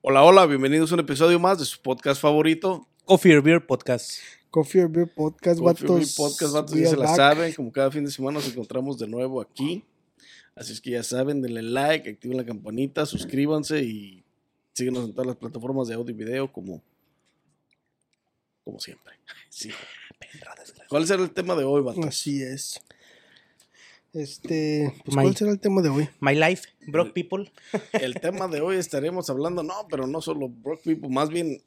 Hola, hola, bienvenidos a un episodio más de su podcast favorito. Coffee or Beer Podcast. Coffee or Beer Podcast, Coffee or Beer. Podcast, vatos, ya se la back. saben. Como cada fin de semana nos encontramos de nuevo aquí. Así es que ya saben, denle like, activen la campanita, suscríbanse y síguenos en todas las plataformas de audio y video como, como siempre. Sí. ¿Cuál será el tema de hoy, vatos? Así es. Este, pues, My- ¿cuál será el tema de hoy? My Life, Broke People. El tema de hoy estaremos hablando, no, pero no solo broke people, más bien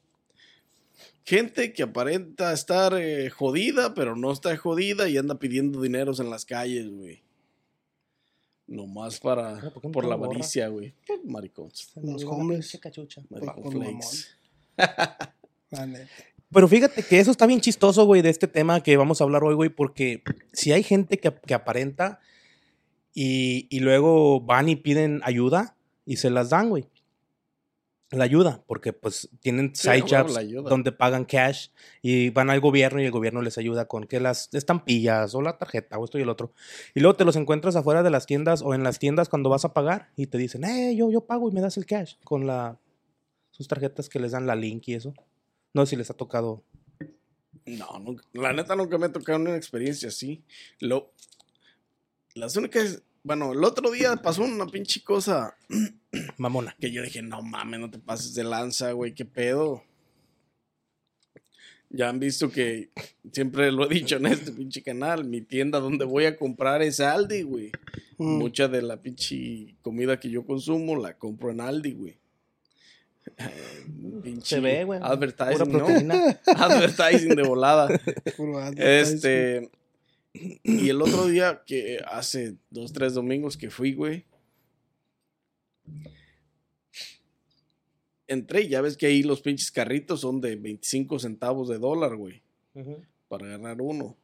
gente que aparenta estar eh, jodida, pero no está jodida y anda pidiendo dineros en las calles, güey. Nomás para, Ah, ¿por qué no por la avaricia, güey. Maricons. Los hombres. Flakes. La neta. Pero fíjate que eso está bien chistoso, güey, de este tema que vamos a hablar hoy, güey, porque si hay gente que, que aparenta y, y luego van y piden ayuda y se las dan, güey. La ayuda, porque pues tienen side jobs ayuda. donde pagan cash y van al gobierno y el gobierno les ayuda con que las estampillas o la tarjeta o esto y el otro. Y luego te los encuentras afuera de las tiendas o en las tiendas cuando vas a pagar y te dicen, eh, yo, yo pago y me das el cash con la, sus tarjetas que les dan la link y eso. No sé si les ha tocado. No, nunca- la neta nunca me ha tocado una experiencia así. Lo, las únicas, bueno, el otro día pasó una pinche cosa Mamona. que yo dije, no mames, no te pases de lanza, güey, qué pedo. Ya han visto que siempre lo he dicho en este pinche canal, mi tienda donde voy a comprar es Aldi, güey. Mm, Mucha de la pinche comida que yo consumo la compro en Aldi, güey. Eh, pinche Se ve, güey. Advertising, ¿no? Advertising de volada. Este. Y el otro día, que hace dos, tres domingos que fui, güey. Entré y ya ves que ahí los pinches carritos son de 25 centavos de dólar, güey. Para agarrar uno.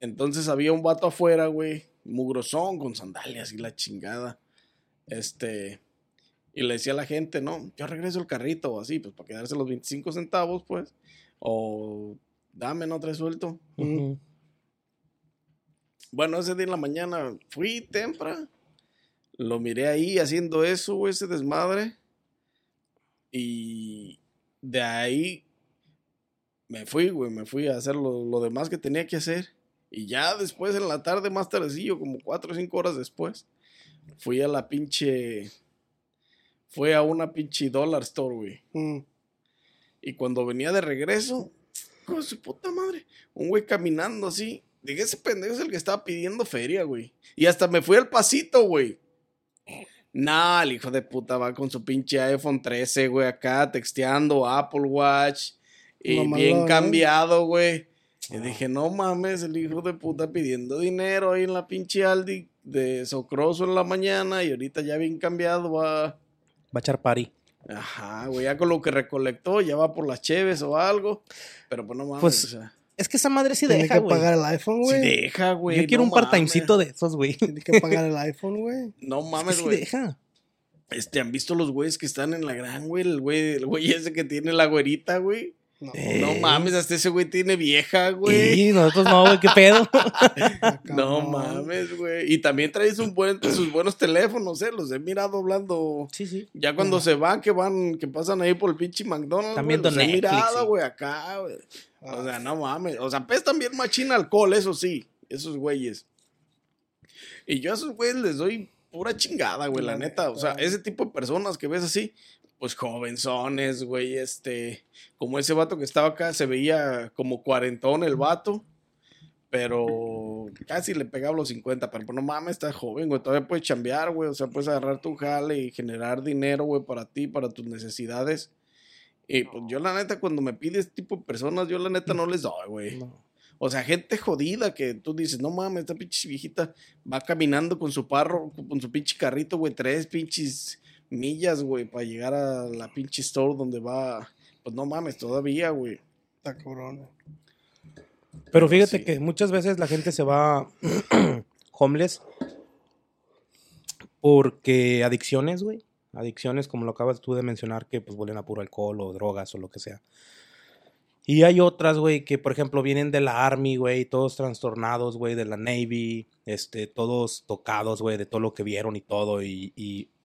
Entonces había un vato afuera, güey. Mugrosón, con sandalias y la chingada. Este. Y le decía a la gente, no, yo regreso el carrito o así, pues para quedarse los 25 centavos, pues. O dame, no traes suelto. Bueno, ese día en la mañana fui temprano. Lo miré ahí haciendo eso, güey, ese desmadre. Y de ahí me fui, güey, me fui a hacer lo, lo demás que tenía que hacer. Y ya después, en la tarde, más tardecillo, como cuatro o cinco horas después, fui a la pinche. Fue a una pinche dollar store, güey. Mm, Y cuando venía de regreso, con su puta madre, un güey caminando así. Dije, ese pendejo es el que estaba pidiendo feria, güey. Y hasta me fui al pasito, güey. Nah, el hijo de puta va con su pinche iPhone 13, güey, acá texteando Apple Watch. Y bien ¿eh? cambiado, güey. Y dije, no mames, el hijo de puta pidiendo dinero ahí en la pinche Aldi de Socroso en la mañana. Y ahorita ya bien cambiado va. Va a echar party. Ajá, güey, ya con lo que recolectó, ya va por las cheves o algo. Pero pues no mames, Pues, o sea, Es que esa madre sí Tiene deja, que güey. pagar el iPhone, sí güey. deja, güey. Yo quiero no un part-timecito mames. de esos, güey. Tiene que pagar el iPhone, güey. No Es que mames, sí güey. deja. Este, ¿han visto los güeyes que están en la gran, güey? El güey, el güey ese que tiene la güerita, güey. No, Eh. No mames, hasta ese güey tiene vieja, güey. Y nosotros no, güey, qué pedo. está No mames, güey. Y también trae sus, buen- sus buenos teléfonos, eh. Los he mirado hablando. Sí, sí. Ya cuando se van, que van, que pasan ahí por el pinche McDonald's. Güey, viendo los he mirado, sí. güey, acá, güey. O Ah, sea, no mames. O sea, pestan bien machina alcohol, eso sí. Esos güeyes. Y yo a esos güeyes les doy pura chingada, güey, la neta. O sea, ese tipo de personas que ves así, pues jovenzones, güey, este. Como ese vato que estaba acá, se veía como cuarentón el vato. Pero casi le pegaba los 50. Pero pues, no mames, está joven, güey. Todavía puedes chambear, güey. O sea, puedes agarrar tu jale y generar dinero, güey, para ti, para tus necesidades. Y pues yo, la neta, cuando me pide este tipo de personas, yo, la neta, no les doy, güey. No. O sea, gente jodida que tú dices, no mames, esta pinche viejita va caminando con su parro, con su pinche carrito, güey, tres pinches millas, güey, para llegar a la pinche store donde va. Pues no mames, todavía, güey. Está cabrón. Pero fíjate sí. que muchas veces la gente se va homeless porque adicciones, güey. Adicciones, como lo acabas tú de mencionar, que pues vuelven a puro alcohol o drogas o lo que sea. Y hay otras, güey, que por ejemplo vienen de la Army, güey, todos trastornados, güey, de la Navy, este, todos tocados, güey, de todo lo que vieron y todo. Y, y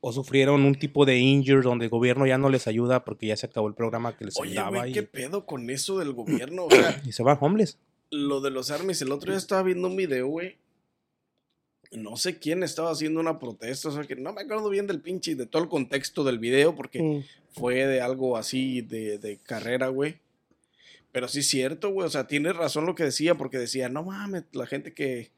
O sufrieron un tipo de injury donde el gobierno ya no les ayuda porque ya se acabó el programa que les Oye, ayudaba y, ¿qué pedo con eso del gobierno? O sea, y se van homeless. lo de los armies, el otro día estaba viendo un video, güey. No sé quién estaba haciendo una protesta, o sea que no me acuerdo bien del pinche, de todo el contexto del video, porque Mm. fue de algo así de, de carrera, güey. Pero sí es cierto, güey, o sea, tiene razón lo que decía, porque decía, no mames, la gente que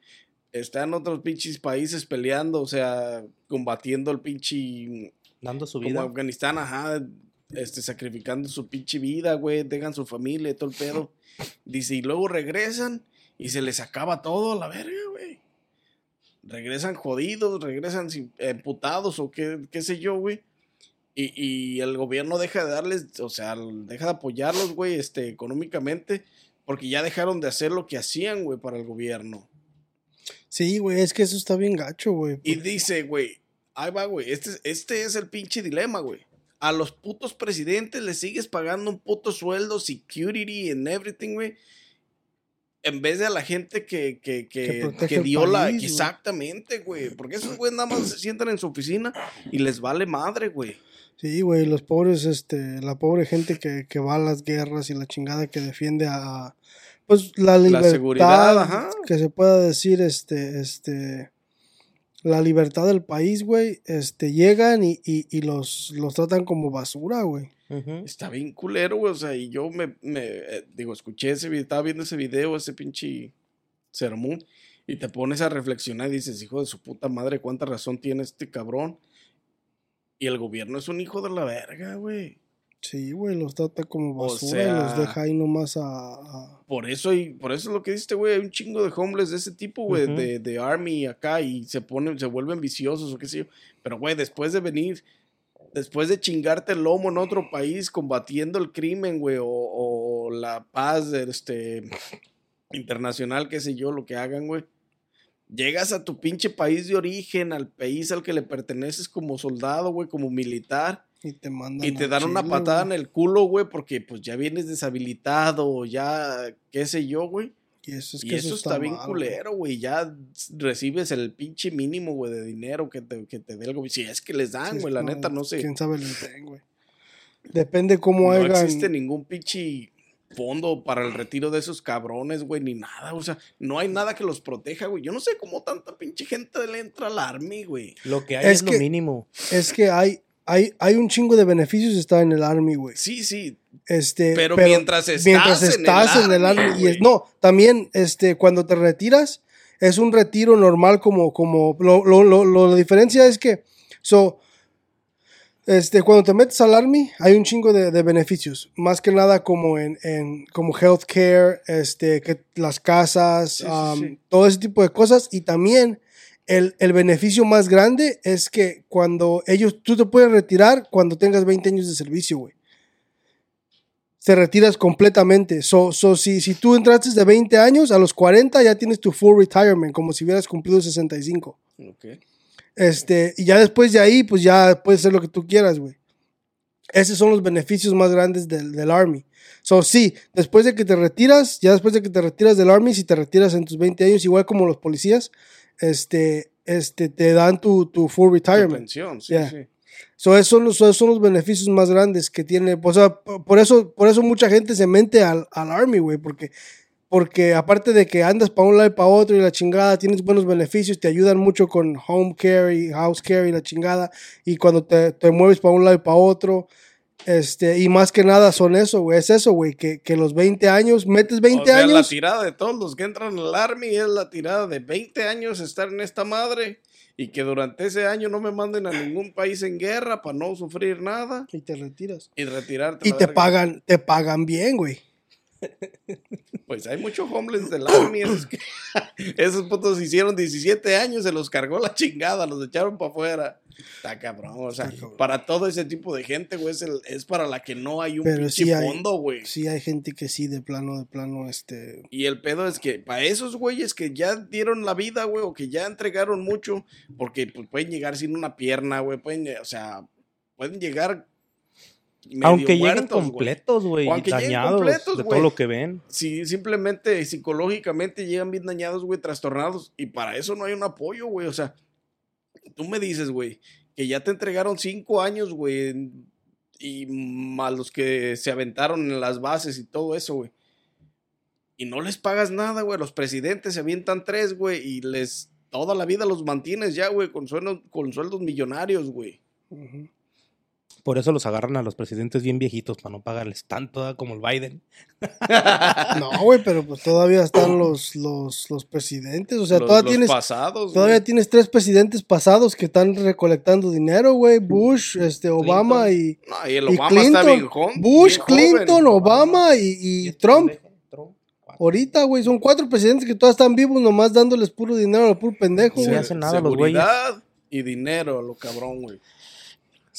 está en otros pinches países peleando, o sea, combatiendo el pinche Dando su como vida. Afganistán, ajá, este, sacrificando su pinche vida, güey, dejan su familia y todo el pedo. Dice, y luego regresan y se les acaba todo a la verga, güey. Regresan jodidos, regresan sin- emputados o qué, qué sé yo, güey. Y, y el gobierno deja de darles, o sea, deja de apoyarlos, güey, este, económicamente, porque ya dejaron de hacer lo que hacían, güey, para el gobierno. Sí, güey, es que eso está bien gacho, güey. Y dice, güey, ahí va, güey, este, es- este es el pinche dilema, güey. A los putos presidentes les sigues pagando un puto sueldo, security and everything, güey. En vez de a la gente que, que, que, Que que la... güey. Exactamente, güey. Porque esos güeyes nada más se sientan en su oficina y les vale madre, güey. Sí, güey, los pobres, este, la pobre gente que, que va a las guerras y la chingada que defiende a, pues, la libertad, seguridad, ajá. que se pueda decir, este, este, la libertad del país, güey, este, llegan y, y, y los, los tratan como basura, güey. Está bien culero, güey. O sea, y yo me, me eh, digo, escuché ese video, estaba viendo ese video, ese pinche sermón, y te pones a reflexionar y dices, hijo de su puta madre, cuánta razón tiene este cabrón. Y el gobierno es un hijo de la verga, güey. Sí, güey, los trata como O basura y los deja ahí nomás a, a- Por eso, y por eso es lo que diste, güey. Hay un chingo de homeless de ese tipo, güey, de, de Army acá, y se ponen, se vuelven viciosos o qué sé yo. Pero, güey, después de venir, después de chingarte el lomo en otro país combatiendo el crimen, güey, o, o la paz este, internacional, qué sé yo, lo que hagan, güey. Llegas a tu pinche país de origen, al país al que le perteneces como soldado, güey, como militar. Y te mandan Y te al dan una patada en el culo, güey, porque pues ya vienes deshabilitado, o ya, qué sé yo, güey. Y eso, es y que eso, está, bien mal, culero, güey. Ya recibes el pinche mínimo, güey, de dinero que te, que te dé el gobierno. Si es que les dan, Sí, güey, la neta, no sé. ¿Quién sabe el den, güey? Depende cómo No hagan. existe ningún pinche fondo para el retiro de esos cabrones, güey, ni nada. O sea, no hay nada que los proteja, güey. Yo no sé cómo tanta pinche gente le entra al army, güey. Lo que hay Es es, lo mínimo. Es que hay, hay, hay un chingo de beneficios estar en el Army, güey. Sí, sí. Este, Pero mientras estás en el Army, y es- no, también este, cuando te retiras, es un retiro normal como, como lo, lo, lo, lo- la diferencia es que, so, este, cuando te metes al Army, hay un chingo de, de beneficios, más que nada como en, en como healthcare, este, que las casas, Sí, sí, um, sí. todo ese tipo de cosas, y también el, el beneficio más grande es que cuando ellos, tú te puedes retirar cuando tengas 20 años de servicio, güey te retiras completamente. So, so si, si tú entraste de 20 años, a los 40 ya tienes tu full retirement, como si hubieras cumplido 65. Ok. Este, y ya después de ahí, pues ya puedes hacer lo que tú quieras, güey. Esos son los beneficios más grandes del, del Army. So, sí, después de que te retiras, ya después de que te retiras del Army, si te retiras en tus 20 años, igual como los policías, este, este, te dan tu, tu full Tu retirement. pensión, sí, Yeah. sí. So, esos, son los, esos son los beneficios más grandes que tiene. O sea, por eso, por eso mucha gente se mente al, al Army, güey, porque, porque aparte de que andas para un lado y para otro y la chingada, tienes buenos beneficios, te ayudan mucho con home care y house care y la chingada, y cuando te, te mueves para un lado y para otro, este, y más que nada son eso, güey, es eso, güey, que, que los 20 años, metes 20 o sea, la años, tirada de todos los que entran al Army es la tirada de 20 años estar en esta madre y que durante ese año no me manden a ningún país en guerra para no sufrir nada y te retiras. y retirarte. Y la te verga. pagan, te pagan bien, güey. Pues hay muchos homeless del Army. Esos, que- esos putos hicieron 17 años, se los cargó la chingada, los echaron para afuera. Está cabrón, o sea, cabrón. para todo ese tipo de gente, güey, es, el- es para la que no hay un Pero pinche sí hay- fondo, güey. Sí, hay gente que sí, de plano, de plano, este. Y el pedo es que para esos güeyes que ya dieron la vida, güey, o que ya entregaron mucho, porque pues, pueden llegar sin una pierna, güey, pueden, o sea, pueden llegar Aunque lleguen muertos, completos, güey, dañados completos, de todo lo que ven. Si simplemente psicológicamente llegan bien dañados, güey, trastornados, y para eso no hay un apoyo, güey, o sea, tú me dices, güey, que ya te entregaron cinco años, güey, y más los que se aventaron en las bases y todo eso, güey. Y no les pagas nada, güey. Los presidentes se avientan tres, güey, y les toda la vida los mantienes ya, güey, con, sueldos- con sueldos millonarios, güey. ujú. Por eso los agarran a los presidentes bien viejitos para no pagarles tanto como el Biden. No, güey, pero pues todavía están los, los, los presidentes. O sea, los, todavía los tienes. pasados, Todavía tienes tres presidentes pasados que están recolectando dinero, güey. Bush, este, Obama y, No, y el y Obama está bien Clinton. joven. Bush, bien joven. Clinton, Obama y, y Trump. Ahorita, güey, son cuatro presidentes que todos están vivos, nomás dándoles puro dinero al puro pendejo, güey. hacen nada los güeyes. Seguridad y dinero, lo cabrón, güey.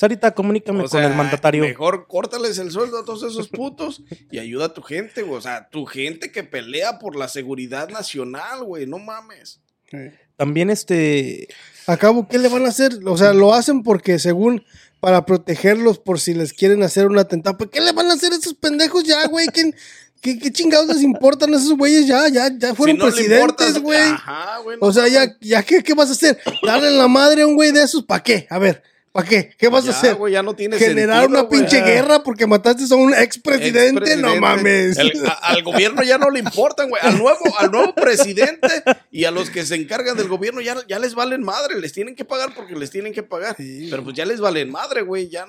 Sarita, comunícame O con el mandatario. Mejor córtales el sueldo a todos esos putos y ayuda a tu gente, güey. O sea, tu gente que pelea por la seguridad nacional, güey. No mames. También este... Acabo, ¿qué le van a hacer? O sea, lo hacen porque según para protegerlos por si les quieren hacer un atentado. ¿Pero qué le van a hacer a esos pendejos ya, güey? ¿Quién- ¿Qué, qué chingados les importan a esos güeyes ya? Ya, ya fueron Si no presidentes, güey. Ajá, güey. no O sea, ya, ya ¿qué, ¿qué vas a hacer? ¿Darle la madre a un güey de esos? ¿Para qué? A ver, ¿para qué? ¿Qué vas Ya, a hacer? güey, ya no tiene ¿Generar sentido, una pinche guerra porque mataste a un expresidente? No Expresidente. mames. El- a- al gobierno ya no le importan, güey. Al nuevo, al nuevo presidente y a los que se encargan del gobierno ya, ya les valen madre. Les tienen que pagar porque les tienen que pagar. Sí, Pero pues ya les valen madre, güey. Ya.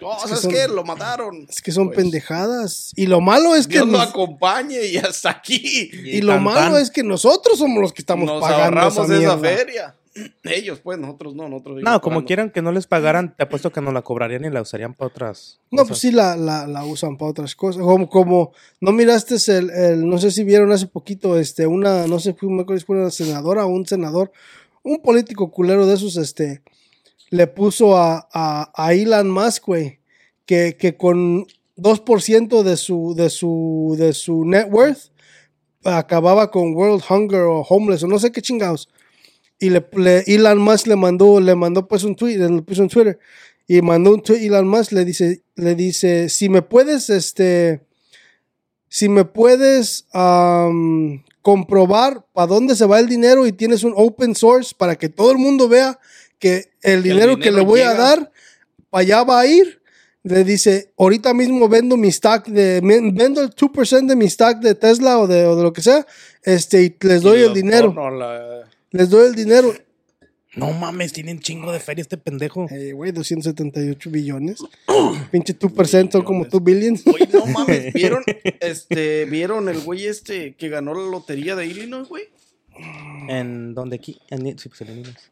No, que ¿sabes son- qué? Lo mataron. Es que son Pues, pendejadas. Y lo malo es que Dios lo nos- acompañe y hasta aquí. y lo tan, malo tan. es que nosotros somos los que estamos Nos pagando ahorramos esa esa, mierda. feria. Ellos, pues, nosotros no, nosotros No, como quieran que no les pagaran, te apuesto que no la cobrarían y la usarían para otras No, cosas. pues sí la, la, la usan para otras cosas. Como, como no miraste el, el- no sé si vieron hace poquito, este, una, no sé, fue me acuerdo si fue una senadora o un senador, un político culero de esos, este, le puso a, a, a Elon Musk, güey, que, que con 2% de su, de su, de su net worth acababa con World Hunger o Homeless o no sé qué chingados. Y le, le- Elon Musk le mandó, le mandó pues un tweet, le puso en Twitter y mandó un tweet Elon Musk le dice, le dice, si me puedes, este, si me puedes am, comprobar para dónde se va el dinero y tienes un open source para que todo el mundo vea que el el dinero, que le voy a dar, para allá va a ir. Le dice, ahorita mismo vendo mi stock de, vendo el 2% de mi stock de Tesla o de, o de lo que sea, este, y les doy el dinero, les doy el dinero. No mames, tienen chingo de feria este pendejo. Eh, güey, 278 billones. Pinche 2% son como 2 billions. Güey, no mames, ¿vieron, este, ¿vieron el güey este que ganó la lotería de Illinois, güey? ¿En dónde aquí? En, sí, pues en Illinois.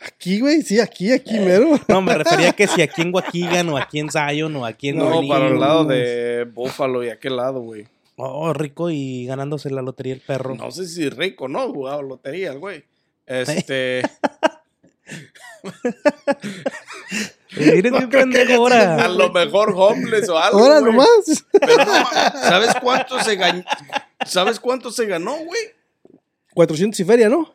Aquí, güey, sí, aquí, aquí mero. No, me refería que si aquí en Waukegan o aquí en Zion o aquí en No, Orleans. para el lado de Buffalo y aquel lado, güey. Oh, rico y ganándose la lotería el perro. No sé si rico, ¿no? Jugaba lotería el güey. Este. Bien pendejo ahora. A lo mejor homeless o algo. Ahora nomás. Pero no, ¿sabes cuánto se ganó? ¿Sabes cuánto se ganó, güey? 400 y feria, ¿no?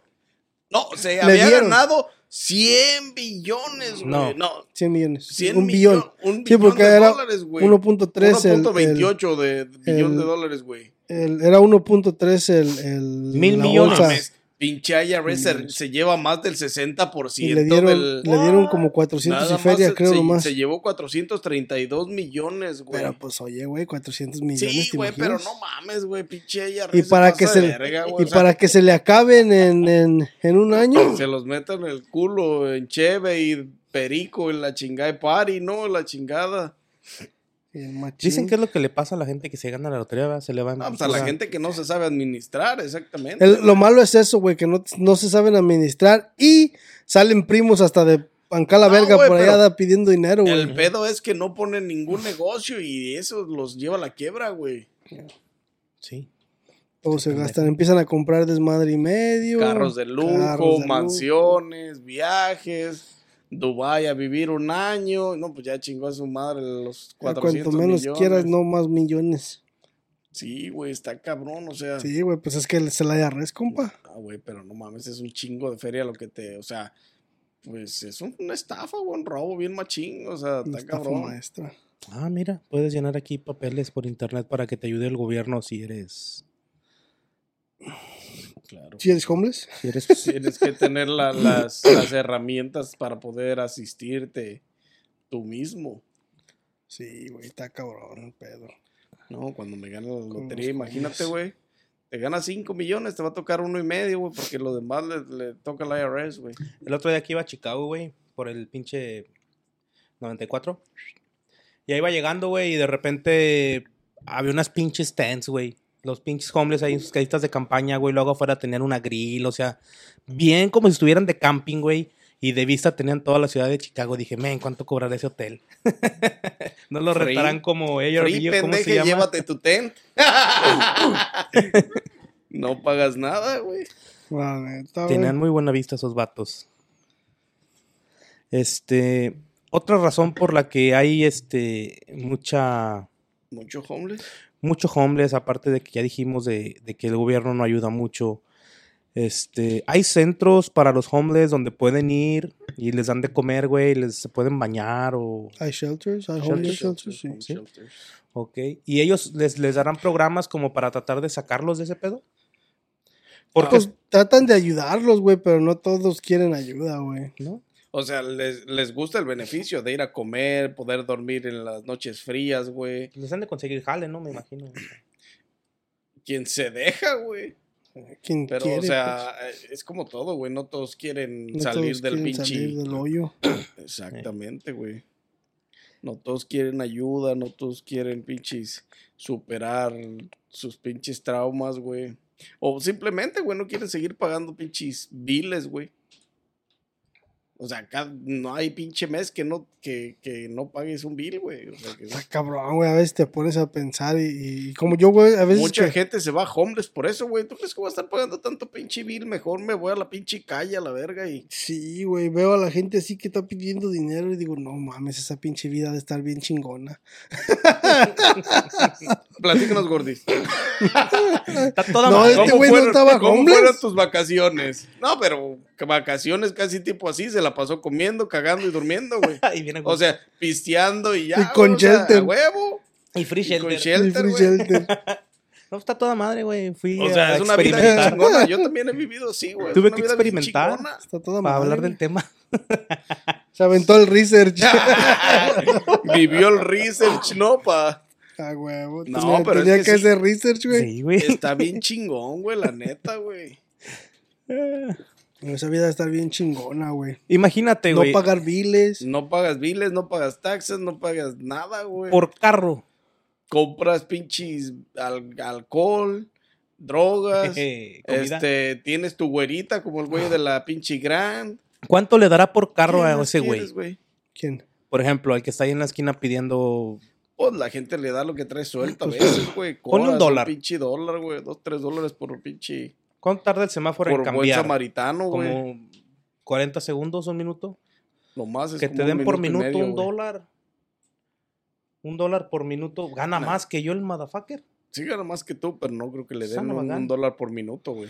No, se Le había dieron. ganado 100 billones, güey. No. No. 100 millones. 100 un billón. millón- un Sí, billón porque de era dólares, güey. 1.3 el, el, 1.28 de billón el- de dólares, güey. el- Era 1.3 el, el. Mil millones. bolsa. Pinche IRS se, se lleva más del 60% Y le dieron, del... le dieron como 400 Nada y feria, más creo se, nomás. Se llevó 432 millones, güey. Pero pues, oye, güey, 400 millones. sí, ¿te güey, pero no mames, güey, pinche IRS. Y para que se, verga, y para que se le acaben en, en, en un año. se los metan en el culo en cheve y perico en la chingada de party, ¿no? La chingada. Dicen que es lo que le pasa a la gente que se gana la lotería, ¿verdad? se le van No, pues a la gente que no se sabe administrar, exactamente. El- lo malo es eso, güey, que no, no se saben administrar y salen primos hasta de pancar la No, verga güey, por allá pidiendo dinero, güey. El pedo es que no ponen ningún negocio y eso los lleva a la quiebra, güey. Sí. Todos se gastan, empiezan a comprar desmadre y medio. Carros de lujo, carros de lujo. mansiones, viajes. Dubai a vivir un año. No, pues ya chingó a su madre los 400 Cuanto menos millones. quieras, no más millones. Sí, güey, está cabrón, o sea. Sí, güey, pues es que se la res, compa. Ah, güey, pero no mames, es un chingo de feria lo que te, o sea, pues es un- una estafa, güey, un robo bien machín, o sea, Una está estafa cabrón. maestra. Ah, mira, puedes llenar aquí papeles por internet para que te ayude el gobierno si eres. Claro. ¿Si eres homeless? Si eres Tienes que tener la- las, las herramientas para poder asistirte tú mismo. Sí, güey, está cabrón el pedo. No, cuando me gane la lotería, imagínate, güey. Te ganas 5 millones, te va a tocar uno y medio, güey, porque lo demás le, le toca al IRS, güey. El otro día que iba a Chicago, güey, por el pinche 94. Y ahí iba llegando, güey, y de repente había unas pinches tents, güey. Los pinches homeless ahí en sus casitas de campaña, güey. Luego afuera tenían una grill, o sea, bien como si estuvieran de camping, güey. Y de vista tenían toda la ciudad de Chicago. Dije, men, ¿cuánto cobrará ese hotel? no lo Free. rentarán como Free, Airbnb, ¿cómo se pendeje, llama? llévate tu tent. no pagas nada, güey. Tenían muy buena vista esos vatos. Este, otra razón por la que hay este mucha Mucho homeless. Mucho homeless, aparte de que ya dijimos de, de que el gobierno no ayuda mucho. Este, hay centros para los homeless donde pueden ir y les dan de comer, güey, les se pueden bañar o Hay shelters, hay homeless shelters, sí. sí. ok, y ellos les, les darán programas como para tratar de sacarlos de ese pedo. Porque Pues tratan de ayudarlos, güey, pero no todos quieren ayuda, güey. ¿no? O sea, les, les gusta el beneficio de ir a comer, poder dormir en las noches frías, güey. les han de conseguir jale, ¿no? Me imagino. Quien se deja, güey. Quien Pero, quiere, o sea, eh, es como todo, güey. No todos quieren pues, no salir todos del quieren pinche. salir del hoyo. Exactamente, güey. No todos quieren ayuda, no todos quieren pinches superar sus pinches traumas, güey. O simplemente, güey, no quieren seguir pagando pinches biles, güey. O sea, acá no hay pinche mes que no, que, que no pagues un bill, güey. O sea, que Está cabrón, güey. A veces te pones a pensar y, y como yo, güey, a veces. mucha que- gente se va homeless por eso, güey. ¿Tú crees que voy a estar pagando tanto pinche bill? Mejor me voy a la pinche calle a la verga y... Sí, güey, veo a la gente así que está pidiendo dinero y digo, no mames, esa pinche vida de estar bien chingona. Platícanos, gordis. Está toda No, este ¿Cómo güey no fueron- estaba ¿Cómo homeless? fueron tus vacaciones? No, pero vacaciones casi tipo así, se la pasó comiendo, cagando y durmiendo, güey. Y viene O sea, pisteando y ya. Y con güey, o sea, shelter. a huevo. y free y con shelter. shelter, El güey. free shelter. No, está toda madre, güey. Fui O sea, a es una vida chingona. Yo también he vivido así, güey. Tuve que experimentar. Está toda para madre, hablar del tema. Se aventó el research. Vivió el research, ¿no, pa? Ah, huevo. No, tenía, pero es tenía que que, sí. hacer research, güey. Sí, güey. Está bien chingón, güey, la neta, güey. Esa vida estar bien chingona, güey. Imagínate, No güey. pagar biles. No pagas biles, no pagas taxes, no pagas nada, güey. por carro. Compras pinches al- alcohol, drogas. Este, tienes tu güerita como el güey de la pinche Grand. ¿Cuánto le dará por carro ¿Qué a ese güey? ¿Quién? Por ejemplo, al que está ahí en la esquina pidiendo. Pues la gente le da lo que trae suelto a veces, güey. Ponle un dólar. pinche dólar, güey. Dos, tres dólares por pinche. ¿Cuánto tarda el semáforo Por en buen cambiar? samaritano, güey. Como 40 segundos, un minuto. Lo más es Que te den por minuto medio, un dólar. Un dólar por minuto. Gana Nah. más que yo el motherfucker. Sí, gana más que tú, pero no creo que le den un, un dólar por minuto, güey.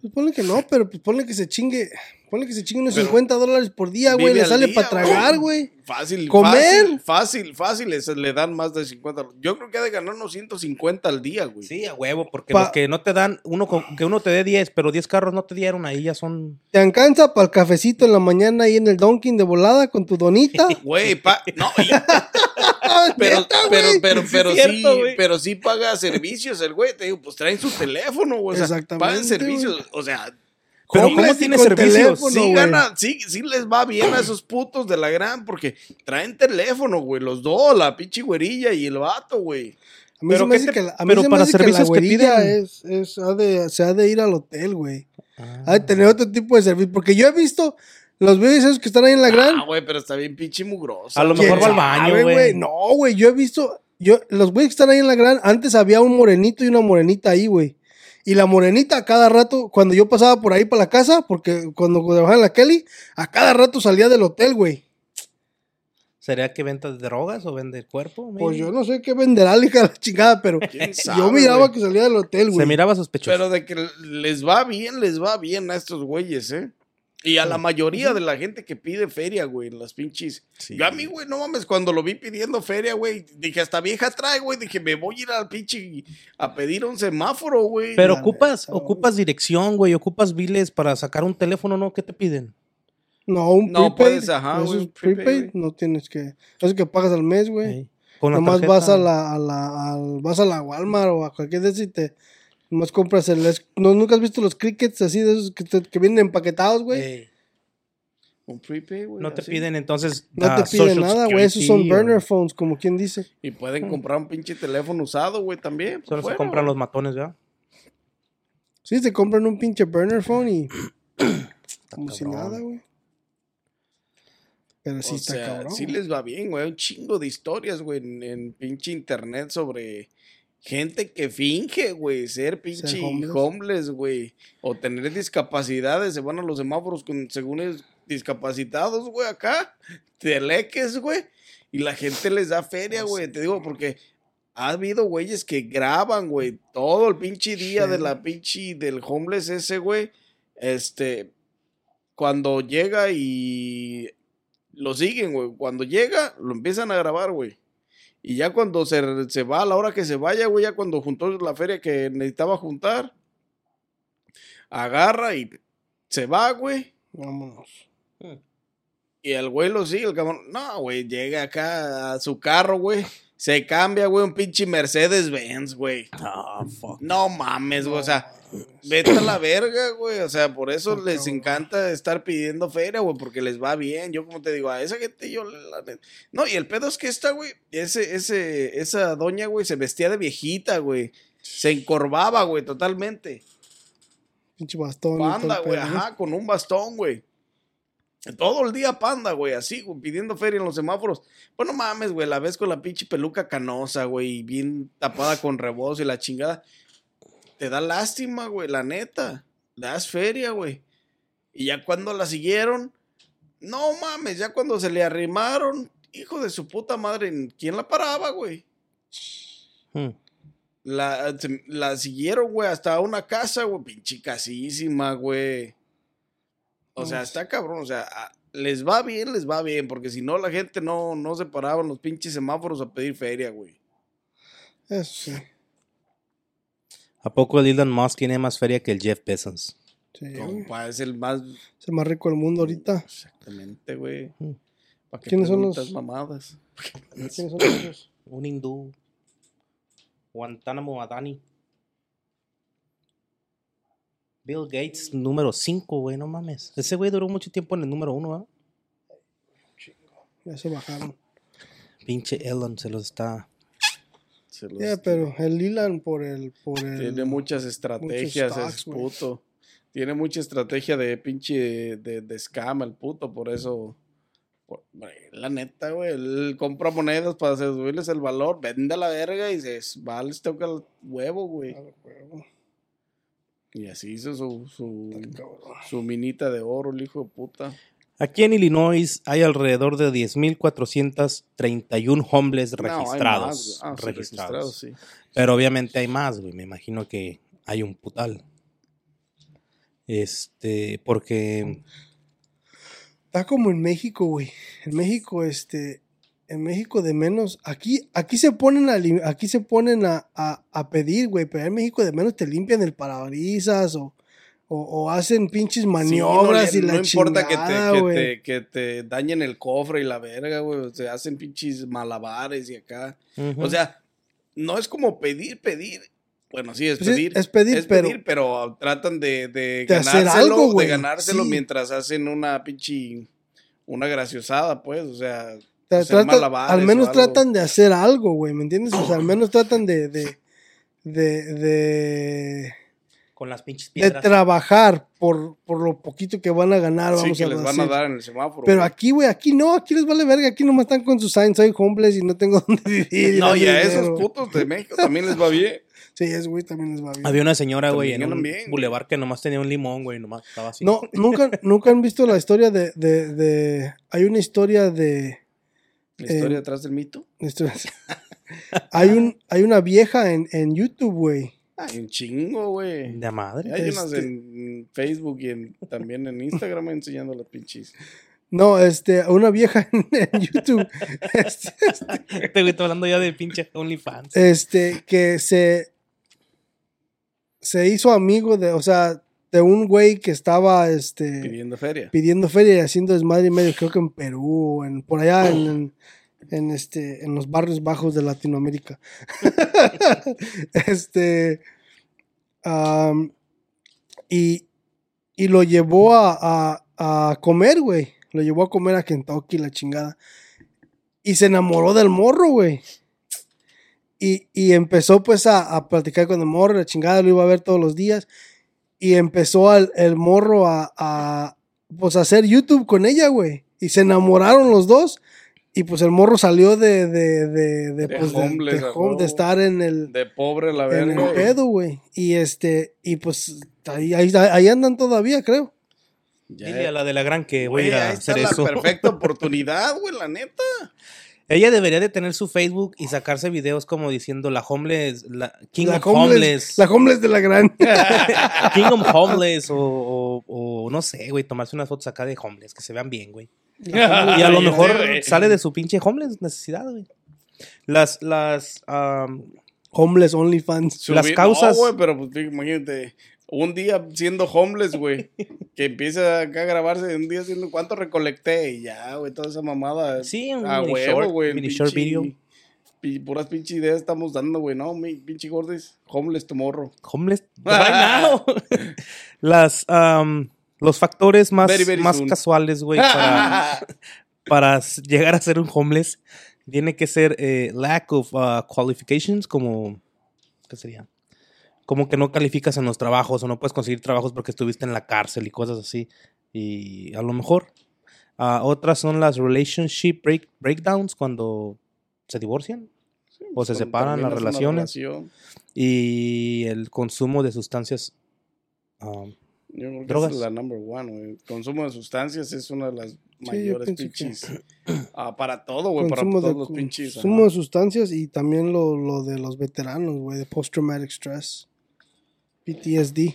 Pues ponle que no, pero pues ponle que se chingue. Ponle que se chingue unos Pero 50 dólares por día, güey. Le al sale para tragar, güey. güey. Fácil, ¿Comer? fácil, fácil, fácil, le dan más de 50. Yo creo que ha de ganar unos 150 al día, güey. Sí, a huevo, porque Pa- los que no te dan, uno con- que uno te dé 10, pero 10 carros no te dieron, ahí ya son. Te alcanza para el cafecito en la mañana ahí en el Donkin de volada con tu donita. Güey, pa- no, y- pero, pero, pero, Sí, pero sí, cierto, pero sí paga servicios el güey, te digo, pues traen su teléfono, güey. O sea, Exactamente, pagan servicios, o sea, Pero ¿cómo tiene servicios? teléfono, sí gana, sí, sí les va bien a esos putos de la gran, porque traen teléfono, güey, los dos, la pinche güerilla y el vato, güey. A mí Pero se me ¿qué hace te- que la, a mí pero se me para hace que la servicios que güerilla piden? es, es- ha de, se ha de ir al hotel, güey. Ah. Ha de tener otro tipo de servicio. Porque yo he visto los videos esos que están ahí en la gran. Ah, güey, pero está bien pinche mugroso. A lo ¿Quién mejor va al baño, güey. No, güey, yo he visto yo, los güeyes que están ahí en la gran, antes había un morenito y una morenita ahí, güey. Y la morenita a cada rato, cuando yo pasaba por ahí para la casa, porque cuando trabajaba en la Kelly, a cada rato salía del hotel, güey. ¿Sería que venta de drogas o vende el cuerpo? Pues yo no sé qué venderá la hija la chingada, pero ¿Quién yo miraba que salía del hotel, Se güey. miraba sospechoso. Pero de que les va bien, les va bien a estos güeyes, ¿eh? Y a la mayoría de la gente que pide feria, güey, las pinches. Sí. Yo a mí, güey, no mames, cuando lo vi pidiendo feria, güey, dije, hasta vieja trae, güey, dije, me voy a ir al pinche a pedir un semáforo, güey. Pero La ocupas, neta, ocupas dirección, güey, ocupas biles para sacar un teléfono, ¿no? ¿Qué te piden? No, un No, prepaid. puedes, ajá, eso güey, es prepaid, no tienes que. Eso que pagas al mes, güey. La Nomás tarjeta. vas a la, a la, al- vas a la Walmart o a cualquier de esos y te. Nomás compras el. ¿no, ¿Nunca has visto los crickets así de esos que, te- que vienen empaquetados, güey? Ey, Un prepaid, güey. no te así. piden entonces. no te piden nada, güey. Esos son o- burner phones, como quien dice. Y pueden comprar un pinche teléfono usado, güey, también. Solo se compran los matones, ¿verdad? Sí, se compran un pinche burner phone y. como si nada, güey. Pero sí o está sea, cabrón. sí les va bien, güey. Un chingo de historias, güey, en, en pinche internet sobre gente que finge, güey, ser pinche homeless. homeless, güey. O tener discapacidades. Se van a los semáforos con, según es, discapacitados, güey, acá. Teleques, güey. Y la gente les da feria, güey. Te digo, porque ha habido güeyes que graban, güey, todo el pinche día de la pinche del homeless ese, güey. Este, cuando llega y lo siguen, güey. Cuando llega, lo empiezan a grabar, güey. Y ya cuando se, se va, a la hora que se vaya, güey, ya cuando juntó la feria que necesitaba juntar, agarra y se va, güey. Vámonos. Y el güey lo sigue, el cabrón. No, güey, llega acá a su carro, güey. Se cambia, güey, un pinche Mercedes Benz, güey. Fuck. No mames, güey. O sea, vete a la verga, güey. O sea, por eso les encanta estar pidiendo feria, güey, porque les va bien. Yo, como te digo, a esa gente yo la No, y el pedo es que esta, güey, ese, ese, esa doña, güey, se vestía de viejita, güey. Se encorvaba, güey, totalmente. Pinche bastón. Panda, güey, ajá, con un bastón, güey. Todo el día panda, güey, así, güey, pidiendo feria en los semáforos. Pues no mames, güey, la ves con la pinche peluca canosa, güey, bien tapada con rebozo y la chingada. Te da lástima, güey, la neta. Das feria, güey. Y ya cuando la siguieron, no mames, ya cuando se le arrimaron, hijo de su puta madre, ¿quién la paraba, güey? Hmm. La, la siguieron, güey, hasta una casa, güey, pinche casísima, güey. O sea, está cabrón, o sea, a- les va bien, les va bien, porque si no la gente no, no se paraba en los pinches semáforos a pedir feria, güey. Eso sí. ¿A poco el Elon Musk tiene más feria que el Jeff Bezos? Sí. Compa, es el más... Es el más rico del mundo ahorita. Exactamente, güey. Mm. ¿Para qué ¿Quiénes son los- mamadas? ¿Quiénes son esos? Un hindú. Guantánamo Adani. Bill Gates, número 5, güey, no mames. Ese güey duró mucho tiempo en el número 1, ¿verdad? Ya se bajaron. Pinche Elon se los está. Se los- Ya, pero el Lilan por el. Por el Tiene muchas estrategias, stocks, es puto. Tiene mucha estrategia de pinche de, de scam, el puto, por eso. la neta, güey, él compra monedas para subirles el valor, vende a la verga y se va, les toca el huevo, güey. Ah, huevo, Y así hizo su, su, minita de oro, el hijo de puta. Aquí en Illinois hay alrededor de 10.431 homeless No, hay registrados. más. Ah, sí, registrados. sí. Pero obviamente hay más, güey. Me imagino que hay un putal. Este, porque Está como en México, güey. En México, este. En México de menos. Aquí, aquí se ponen a, aquí se ponen a, a- a pedir, güey. Pero en México de menos te limpian el parabrisas o, o, o hacen pinches maniobras Sí, y no, la no importa que chingada, te, que, te, que te dañen el cofre y la verga, güey. Se hacen pinches malabares y acá. O sea, no es como pedir, pedir. Bueno, sí, es Pues pedir. es pedir, pero- pero tratan de, de, De hacer ganárselo, algo, de ganárselo Sí. mientras hacen una pinche, una graciosada, pues, o sea, tratan- al menos tratan de hacer algo, güey, ¿me entiendes? O sea, al menos tratan de, de, de, de, Con las pinches de piedras. trabajar por, por lo poquito que van a ganar, Sí, vamos que a les van a dar en el semáforo. Pero güey. aquí, güey, aquí no, aquí les vale verga, aquí nomás están con su sign, soy homeless y no tengo dónde vivir. No, y a esos putos de México también les va bien. Sí, es güey, también les va bien. Había una señora, güey, en un bien, bulevar que nomás tenía un limón, güey, nomás estaba así. No, nunca, nunca han visto la historia de, de, de- hay una historia de, La Eh, historia detrás del mito. hay un, hay una vieja en, en YouTube, güey. Hay un chingo, güey. De madre. Hay unas Este- en Facebook y en- también en Instagram enseñando las pinches. No, este, una vieja en, en YouTube, este, Este güey está hablando ya de pinche OnlyFans. este, que se, se hizo amigo de, o sea, de un güey que estaba, este, Pidiendo feria. pidiendo feria y haciendo desmadre y medio, creo que en Perú, en, por allá en, en, en, este, en los barrios bajos de Latinoamérica. este, y, y lo llevó a, a, a comer, güey. Lo llevó a comer a Kentucky, la chingada. Y se enamoró del morro, güey. Y, y empezó pues a, a platicar con el morro, la chingada, lo iba a ver todos los días. Y empezó al, el morro a, a, pues a hacer YouTube con ella, güey. Y se enamoraron los dos. Y pues el morro salió de, de, de, de, De pues, de- homeless, de a home- de huevo. estar en el, De pobre la en verga. el pedo, güey. Y este, y pues ahí, ahí, ahí andan todavía, creo. Ya, Dile a la de la gran que voy a ir Güey, a ahí está hacer la eso. perfecta oportunidad, güey, la neta. Ella debería de tener su Facebook y sacarse videos como diciendo la homeless, la King la of Homeless, La homeless de la gran. King of Homeless o, o- o no sé, güey, tomarse unas fotos acá de homeless que se vean bien, güey. Y a lo mejor sale de su pinche homeless necesidad, güey. Las, las, am, homeless OnlyFans. las causas- No, güey, pero pues imagínate. Un día siendo homeless, güey. que empieza acá a grabarse un día haciendo cuánto recolecté y ya, güey, toda esa mamada. Sí, un mini huevo, short, güey. mini short video. puras pinche ideas estamos dando, güey. No, mi pinche gordis. Homeless tomorrow. homeless right now. las, los factores más, Very, very más soon. casuales, güey, para, llegar a ser un homeless, tiene que ser eh, lack of uh, qualifications, como, ¿qué sería? Como que no calificas en los trabajos o no puedes conseguir trabajos porque estuviste en la cárcel y cosas así. Y a lo mejor. Ah, otras son las relationship break, breakdowns cuando se divorcian o se separan las relaciones. relación, Y el consumo de sustancias. um, Yo creo que Drogas. es la number one, güey. Consumo de sustancias es una de las yo mayores pienso que- pinches. Ah, para todo, güey. Para todos de, los pinches. consumo ajá. de sustancias y también lo, lo de los veteranos, güey, de post-traumatic stress. PTSD.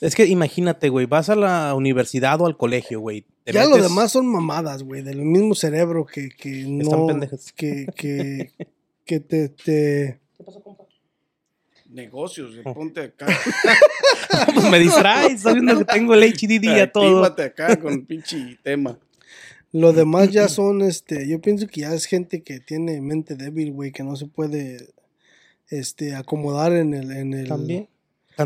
es que imagínate, güey, vas a la universidad o al colegio, güey. Ya lo metes- demás son mamadas, güey, del mismo cerebro que, que Están no... pendejas. Que, que, que te, te... Negocios, güey, Oh. ponte acá. Pues me distraes, sabiendo que tengo el HDD y a todo. Acá con el pinche tema. Lo demás ya son, este, yo pienso que ya es gente que tiene mente débil, güey, que no se puede, este, acomodar en el, en el, También.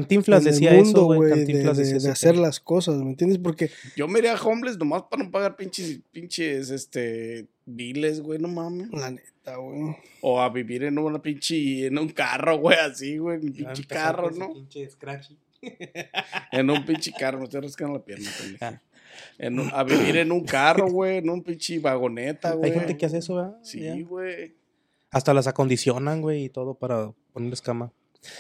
Cantinflas en el decía mundo, eso, güey. de, Cantinflas de- decía de ese hacer las cosas, ¿me entiendes? Porque Yo me iría a homeless nomás para no pagar pinches, pinches, este, biles, güey, no mames. la neta, güey. O a vivir en una pinche, en un carro, güey, así, güey, en un pinche carro, ¿no? pinche scratchy. En un pinche carro, me estoy rascando la pierna, pendejo. Ah. En un- a vivir en un carro, güey, en un pinche vagoneta, güey. Hay gente que hace eso, ¿verdad? Sí, güey. Hasta las acondicionan, güey, y todo para ponerles cama.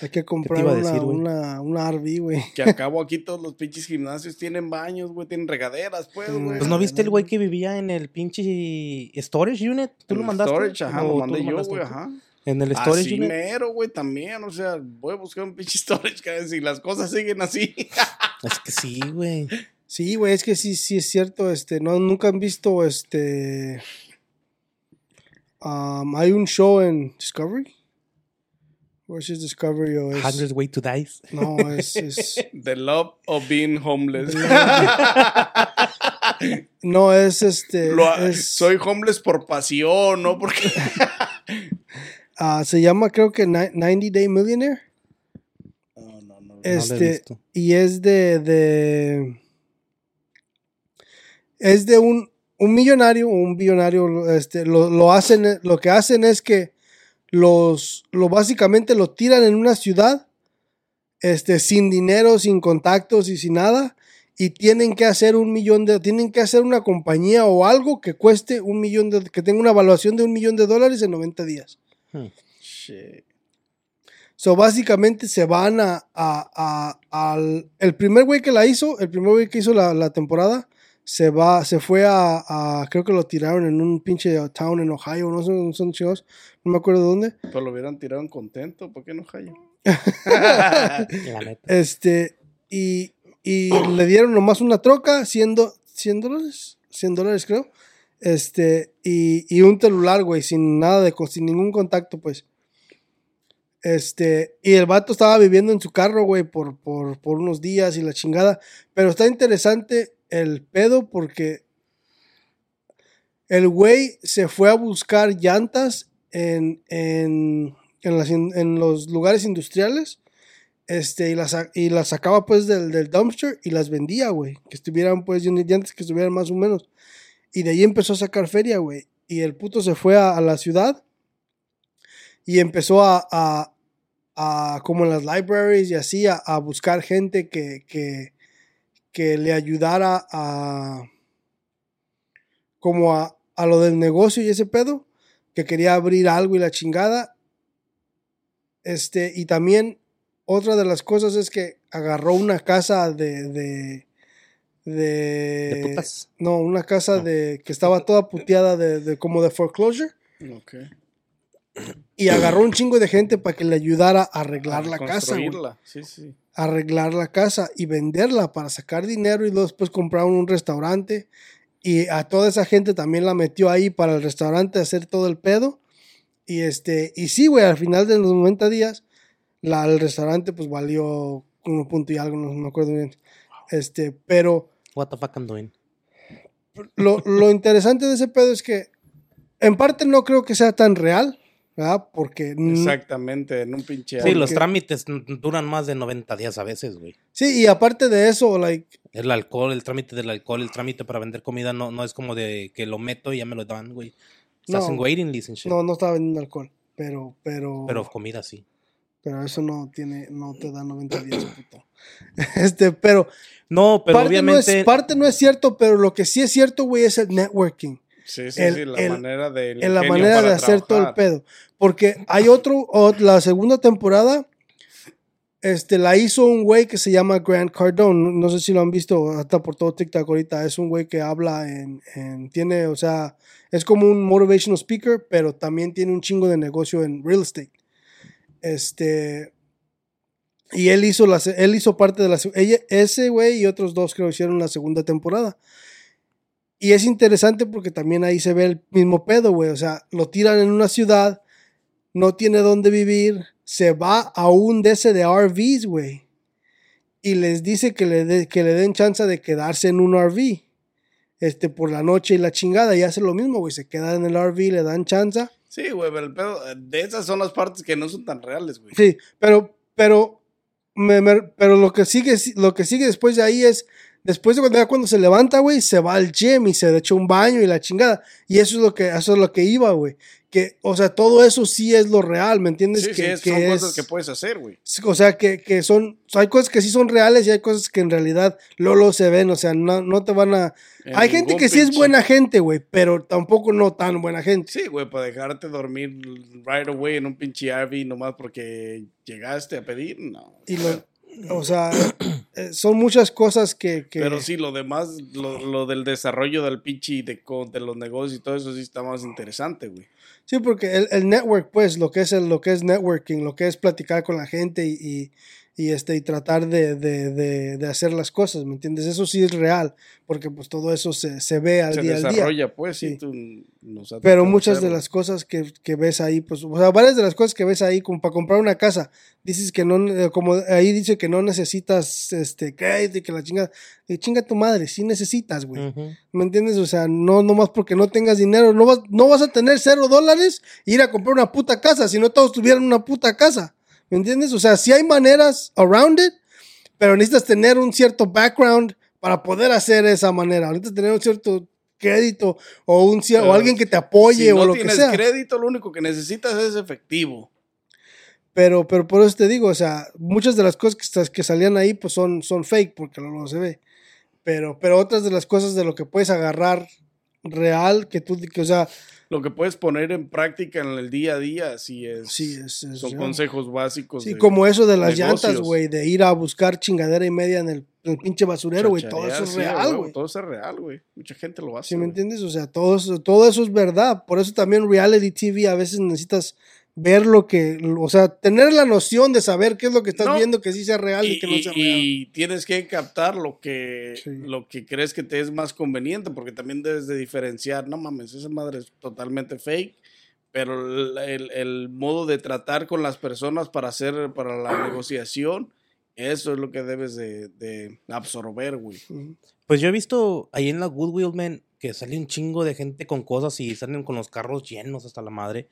Hay que comprar una, decir, güey? una, una RV, güey. Que al cabo aquí todos los pinches gimnasios tienen baños, güey, tienen regaderas, pues, güey. Pues no viste el güey que vivía en el pinche storage unit. ¿Tú En lo el mandaste? Storage, ajá, ¿O lo mandé yo, mandaste güey, ajá. En el storage Así unit. mero, güey, también. O sea, voy a buscar un pinche storage, cara, si las cosas siguen así. Es que sí, güey. Sí, güey, es que sí, sí es cierto, este, no, nunca han visto, este, um, hay un show en Discovery. Where's his Discovery o es, Hundred's Way to Dice. no, es, es, The love of being homeless. no, es, este, Lo- es- Soy homeless por pasión, ¿no? Porque ah, se llama creo que Ni- 90 Day Millionaire. No, no, no. Este, visto. y es de, de es de un, un millonario o un billonario, este, lo, lo hacen, lo que hacen es que los, lo básicamente lo tiran en una ciudad este, sin dinero, sin contactos y sin nada, y tienen que hacer un millón de, tienen que hacer una compañía o algo que cueste un millón de, que tenga una evaluación de un millón de dólares en 90 días. Shit. So, básicamente se van a, a- a- al, el primer güey que la hizo, el primer güey que hizo la, la temporada, se va, se fue a, a- creo que lo tiraron en un pinche town en Ohio, no sé, no son chingados, no me acuerdo de dónde. Pero lo hubieran tirado en contento, ¿por qué no Ohio? La neta. Este, y, y le dieron nomás una troca, 100, do- 100 dólares, 100 dólares creo. Este, y, y un celular, güey, sin nada de, sin ningún contacto, pues. Este, y el vato estaba viviendo en su carro, güey, por, por, por unos días y la chingada. Pero está interesante el pedo porque el güey se fue a buscar llantas en, en, en, los lugares industriales este, y las, y las sacaba pues del, del dumpster y las vendía, güey. Que estuvieran pues llantas que estuvieran más o menos. Y de ahí empezó a sacar feria, güey. Y el puto se fue a, la ciudad y empezó a, a, como en las libraries y así, a buscar gente que, que, que le ayudara a, como a, a lo del negocio y ese pedo, que quería abrir algo y la chingada. Este, y también otra de las cosas es que agarró una casa de, de, de, De putas. no, una casa No. de que estaba toda puteada de, de como de foreclosure Ok. y agarró un chingo de gente para que le ayudara a arreglar A la casa, Sí, sí. Arreglar la casa y venderla para sacar dinero y después compraron un restaurante y a toda esa gente también la metió ahí para el restaurante hacer todo el pedo y este y sí güey al final de los 90 días la, el restaurante pues valió uno punto y algo no me acuerdo bien este pero What the fuck I'm doing? lo, lo interesante de ese pedo es que en parte no creo que sea tan real ¿verdad? porque n- Exactamente, en un pinche. Sí, año. los Porque- trámites duran más de 90 días a veces, güey. sí y aparte de eso like El alcohol, el trámite del alcohol, el trámite para vender comida no, no es como de que lo meto y ya me lo dan, güey. Estás No. en waiting list and shit. no no estaba vendiendo alcohol pero pero Pero comida sí. Pero eso no tiene, no te da 90 días, puto. Este, pero, No, pero parte, obviamente. no es, parte no es cierto, pero lo que sí es cierto, güey, es el networking. Sí, sí, el- sí, la el- manera de. En la manera de hacer todo el pedo. Porque hay otro, la segunda temporada, este, la hizo un güey que se llama Grant Cardone. No, sé si lo han visto hasta por todo TikTok ahorita. Es un güey que habla en, en- tiene, o sea, es como un motivational speaker, pero también tiene un chingo de negocio en real estate. Este, y él hizo, la, él hizo parte de la, ella, ese güey y otros dos creo hicieron la segunda temporada. Y es interesante porque también ahí se ve el mismo pedo, güey. O sea, lo tiran en una ciudad, no tiene dónde vivir, se va a un de ese de RVs, güey. Y les dice que le, de- que le den chance de quedarse en un RV. Este, por la noche y la chingada. Y hace lo mismo, güey. Se queda en el RV, le dan chance. Sí, güey, pero el pedo. De esas son las partes que no son tan reales, güey. Sí, pero, pero, me- me- pero lo que sigue, lo que sigue después de ahí es, después de cuando, ya cuando se levanta, güey, se va al gym y se echa un baño y la chingada. Y eso es lo que, eso es lo que iba, güey. Que, o sea, todo eso sí es lo real, ¿me entiendes? Sí, que, sí, es- que son es- cosas que puedes hacer, güey. O sea, que, que son, hay cosas que sí son reales y hay cosas que en realidad Lolo se ven, o sea, no, no te van a... En hay gente que sí es buena gente, güey, pero tampoco no tan buena gente. Sí, güey, para dejarte dormir right away en un pinche RV nomás porque llegaste a pedir, no. Y lo, o sea, eh, son muchas cosas que... que Pero sí, lo demás, lo, lo del desarrollo del pinche de, de los negocios y todo eso sí está más interesante, güey. Sí, porque el, el network, pues, lo que es el, lo que es networking, lo que es platicar con la gente y, y, y, este, y tratar de, de, de, de hacer las cosas, ¿me entiendes? Eso sí es real, porque pues todo eso se, se ve al Se día al día. desarrolla, pues, sí, tú nos Pero muchas de las cosas que, que ves ahí, pues, o sea, varias de las cosas que ves ahí, como para comprar una casa, dices que no, eh, como ahí dice que no necesitas este crédito y que la chinga, y chinga tu madre, sí necesitas, güey. ¿Me entiendes? O sea, no nomás porque no tengas dinero, no vas, no vas a tener cero dólares e ir a comprar una puta casa, si no todos tuvieran una puta casa. ¿Me entiendes? O sea, sí hay maneras around it, pero necesitas tener un cierto background para poder hacer esa manera. Necesitas tener un cierto crédito o un o alguien que te apoye si o no lo que tienes sea. crédito, lo único que necesitas es efectivo. Pero, pero por eso te digo, o sea, muchas de las cosas que, que salían ahí pues son, son fake porque no, no se ve. Pero, pero otras de las cosas de lo que puedes agarrar real, que tú, que, o sea, Lo que puedes poner en práctica en el día a día, sí es. sí, es, es son consejos básicos. Sí, de- como eso de las negocios. llantas, güey, de ir a buscar chingadera y media en el, en el pinche basurero, güey, todo eso es sí, real, güey. Todo eso es real, güey. Mucha gente lo hace. ¿Sí me entiendes? O sea, todo eso, todo eso es verdad. Por eso también reality TV a veces necesitas ver lo que, o sea, tener la noción de saber qué es lo que estás No. viendo que sí sea real y, Y, que no y- sea real. y tienes que captar lo que, Sí. lo que crees que te es más conveniente, porque también debes de diferenciar, no mames, esa madre es totalmente fake, pero el, el- el modo de tratar con las personas para hacer, para la negociación, eso es lo que debes de, de absorber, güey. Pues yo he visto ahí en la Goodwill, man, que sale un chingo de gente con cosas y salen con los carros llenos hasta la madre.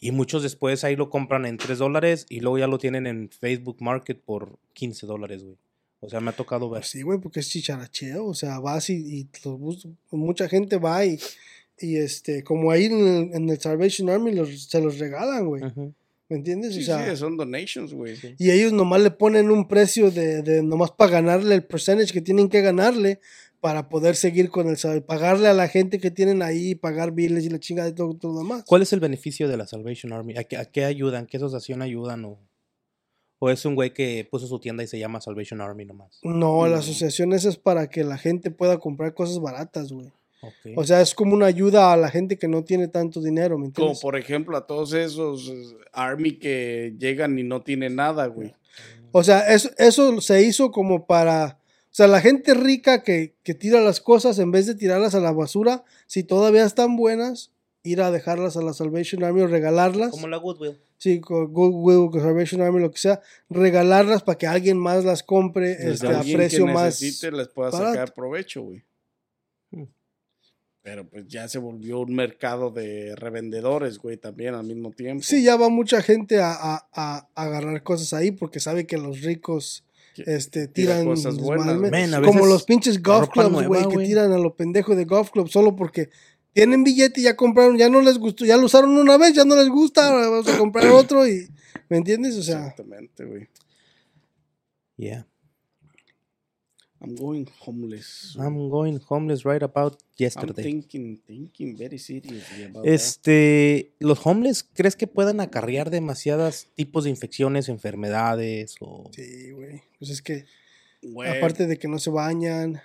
Y muchos después ahí lo compran en 3 dólares y luego ya lo tienen en Facebook Market por 15 dólares, güey. O sea, me ha tocado ver. Pues sí, güey, porque es chicharacheo, o sea, vas y, y los bus- mucha gente va y, y este, como ahí en el, en el Salvation Army los, se los regalan, güey. ¿me entiendes? Sí, o sea, sí, son donations, güey. y ellos nomás le ponen un precio de, de nomás para ganarle el percentage que tienen que ganarle para poder seguir con el sal- pagarle a la gente que tienen ahí, pagar biles y la chingada de todo, todo lo demás. ¿Cuál es el beneficio de la Salvation Army? ¿A qué, a qué ayudan? ¿Qué asociación ayudan? ¿O, o es un güey que puso su tienda y se llama Salvation Army nomás? No, la No. asociación esa es para que la gente pueda comprar cosas baratas, güey. Ok. O sea, es como una ayuda a la gente que no tiene tanto dinero, ¿me Como entiendes? por ejemplo a todos esos eh, army que llegan y no tienen nada, güey. O sea, eso, eso se hizo como para... O sea, la gente rica que, que tira las cosas, en vez de tirarlas a la basura, si todavía están buenas, ir a dejarlas a la Salvation Army o regalarlas. Como la Goodwill. Sí, con Goodwill, con Salvation Army, lo que sea. Regalarlas para que alguien más las compre este, a alguien precio que más... necesite les pueda barato. sacar provecho, güey. Hmm. Pero pues ya se volvió un mercado de revendedores, güey, también al mismo tiempo. Sí, ya va mucha gente a, a- a- agarrar cosas ahí porque sabe que los ricos este, tira tiran cosas buenas, como los pinches golf clubs, güey, que tiran a lo pendejo de golf club solo porque tienen billete y ya compraron, ya no les gustó, ya lo usaron una vez, ya no les gusta, ahora vamos a comprar otro y ¿me entiendes? O sea, Exactamente, güey. Yeah. I'm going homeless. I'm going homeless right about I'm yesterday. thinking, thinking very seriously about that. Este, ¿los homeless crees que puedan acarrear demasiados tipos de infecciones, enfermedades o sí, güey. Pues es que Güey, aparte de que no se bañan,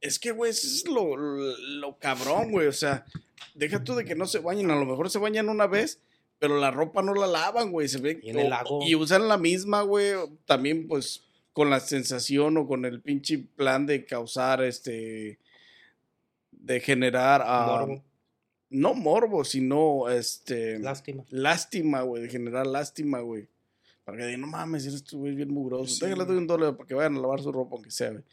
Es que, güey, eso es lo, lo cabrón, güey. O sea, deja tú de que no se bañen. A lo mejor se bañan una vez, pero la ropa no la lavan, güey. Se ve Y en el lago. Y usan la misma, güey. También, pues, con la sensación o con el pinche plan de causar este. De generar. ah, Morbo. No morbo, sino este. lástima? lástima, güey. De generar lástima, güey. Para que digan, no mames, eres tú, güey, bien mugroso. Sí, Déjale, doy un dólar para que vayan a lavar su ropa, aunque sea, güey.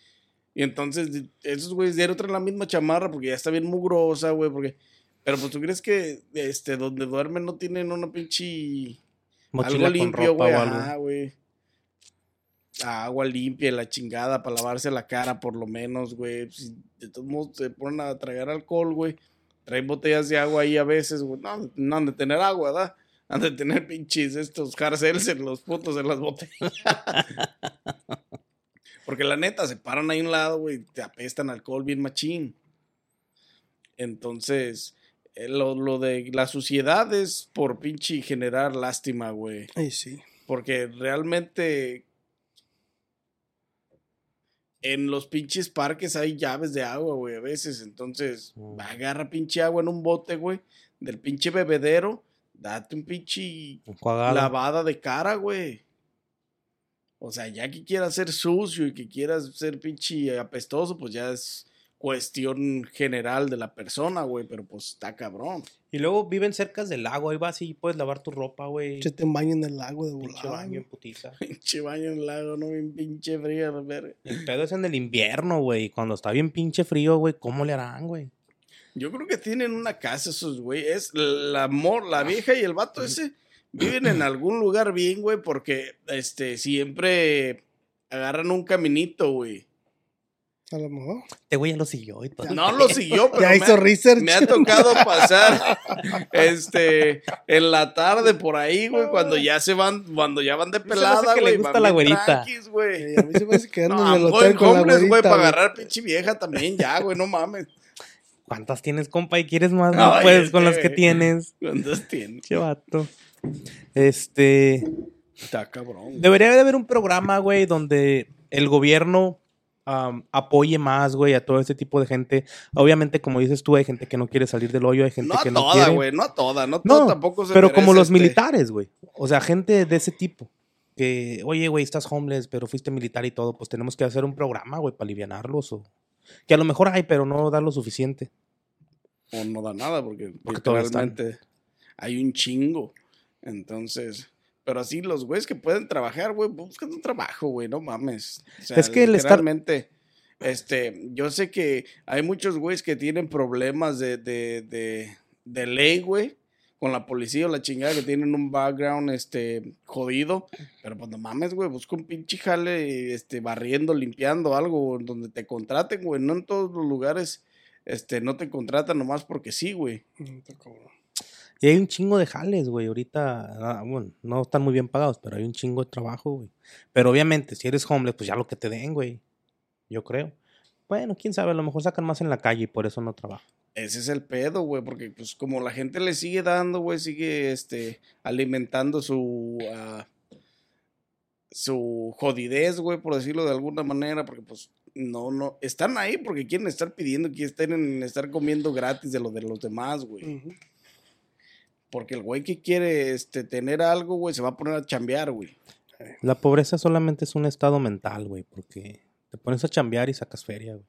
Y entonces, esos güeyes diario traen la misma chamarra porque ya está bien mugrosa, güey. Porque... Pero pues tú crees que este, donde duermen no tienen una pinche. Mochila algo limpio, güey. Ajá, güey. Agua limpia, y la chingada, para lavarse la cara, por lo menos, güey. Si de todos modos se ponen a tragar alcohol, güey. Traen botellas de agua ahí a veces, güey. No, no han de tener agua, ¿verdad? Han de tener pinches estos jarcels en los putos en las botellas. Porque la neta, se paran ahí a un lado, güey, te apestan alcohol bien machín. Entonces, eh, lo, lo de la suciedad es por pinche generar lástima, güey. ay, sí. Porque realmente en los pinches parques hay llaves de agua, güey, a veces. Entonces, agarra pinche agua en un bote, güey, del pinche bebedero. Date un pinche lavada de cara, güey. O sea, ya que quieras ser sucio y que quieras ser pinche apestoso, pues ya es cuestión general de la persona, güey. Pero pues está cabrón. Y luego viven cerca del lago, ahí vas y puedes lavar tu ropa, güey. Se te baño en el lago de Pinche volada. baño güey. en putiza. Pinche baño en el lago, no bien pinche frío, verga. El pedo es en el invierno, güey. Cuando está bien pinche frío, güey, ¿cómo le harán, güey? Yo creo que tienen una casa esos güey. Es la amor, la vieja y el vato ese viven en algún lugar bien, güey, porque este siempre agarran un caminito, güey. A lo mejor. Este güey ya lo siguió y todo. No lo siguió, pero Ya me hizo ha- research. Me ha tocado pasar este en la tarde por ahí, güey, cuando ya se van, cuando ya van de me pelada, que le güey. gusta la güerita. tranquis, güey. Sí, a mí se me hace que No, en el hotel la güey, para güey. agarrar pinche vieja también ya, güey, no mames. ¿Cuántas tienes, compa? ¿Y quieres más? No Ay, puedes con este, las que tienes. ¿Cuántas tienes? Che vato. Este. Está cabrón. Debería de haber un programa, güey, donde el gobierno apoye más, güey, a todo este tipo de gente. Obviamente, como dices tú, hay gente que no quiere salir del hoyo, hay gente No a que no toda, quiere. güey, no a toda, no toda No, tampoco se pero como los este, militares, güey. O sea, gente de ese tipo. Que, oye, güey, estás homeless, pero fuiste militar y todo. Pues tenemos que hacer un programa, güey, para alivianarlos. O... Que a lo mejor hay, pero no da lo suficiente. O no da nada, porque, Porque literalmente hay un chingo. Entonces, pero así los güeyes que pueden trabajar, güey, buscan un trabajo, güey, no mames. O sea, Es que el estar- literalmente, este, yo sé que hay muchos güeyes que tienen problemas de, de, de, de ley, güey, con la policía o la chingada que tienen un background, este, jodido. Pero pues no mames, güey, busca un pinche jale, este, barriendo, limpiando algo donde te contraten, güey. No en todos los lugares, este, no te contratan nomás porque sí, güey. Cabrón. Y hay un chingo de jales, güey. Ahorita, ah, bueno, no están muy bien pagados, pero hay un chingo de trabajo, güey. Pero obviamente, si eres homeless, pues ya lo que te den, güey. Yo creo. Bueno, quién sabe, a lo mejor sacan más en la calle y por eso no trabajan. Ese es el pedo, güey, porque pues como la gente le sigue dando, güey, sigue este alimentando su ah, su jodidez, güey, por decirlo de alguna manera, porque pues no no están ahí porque quieren estar pidiendo, quieren estar comiendo gratis de lo de los demás, güey. Ujú. Porque el güey que quiere este tener algo, güey, se va a poner a chambear, güey. La pobreza solamente es un estado mental, güey, porque te pones a chambear y sacas feria, güey.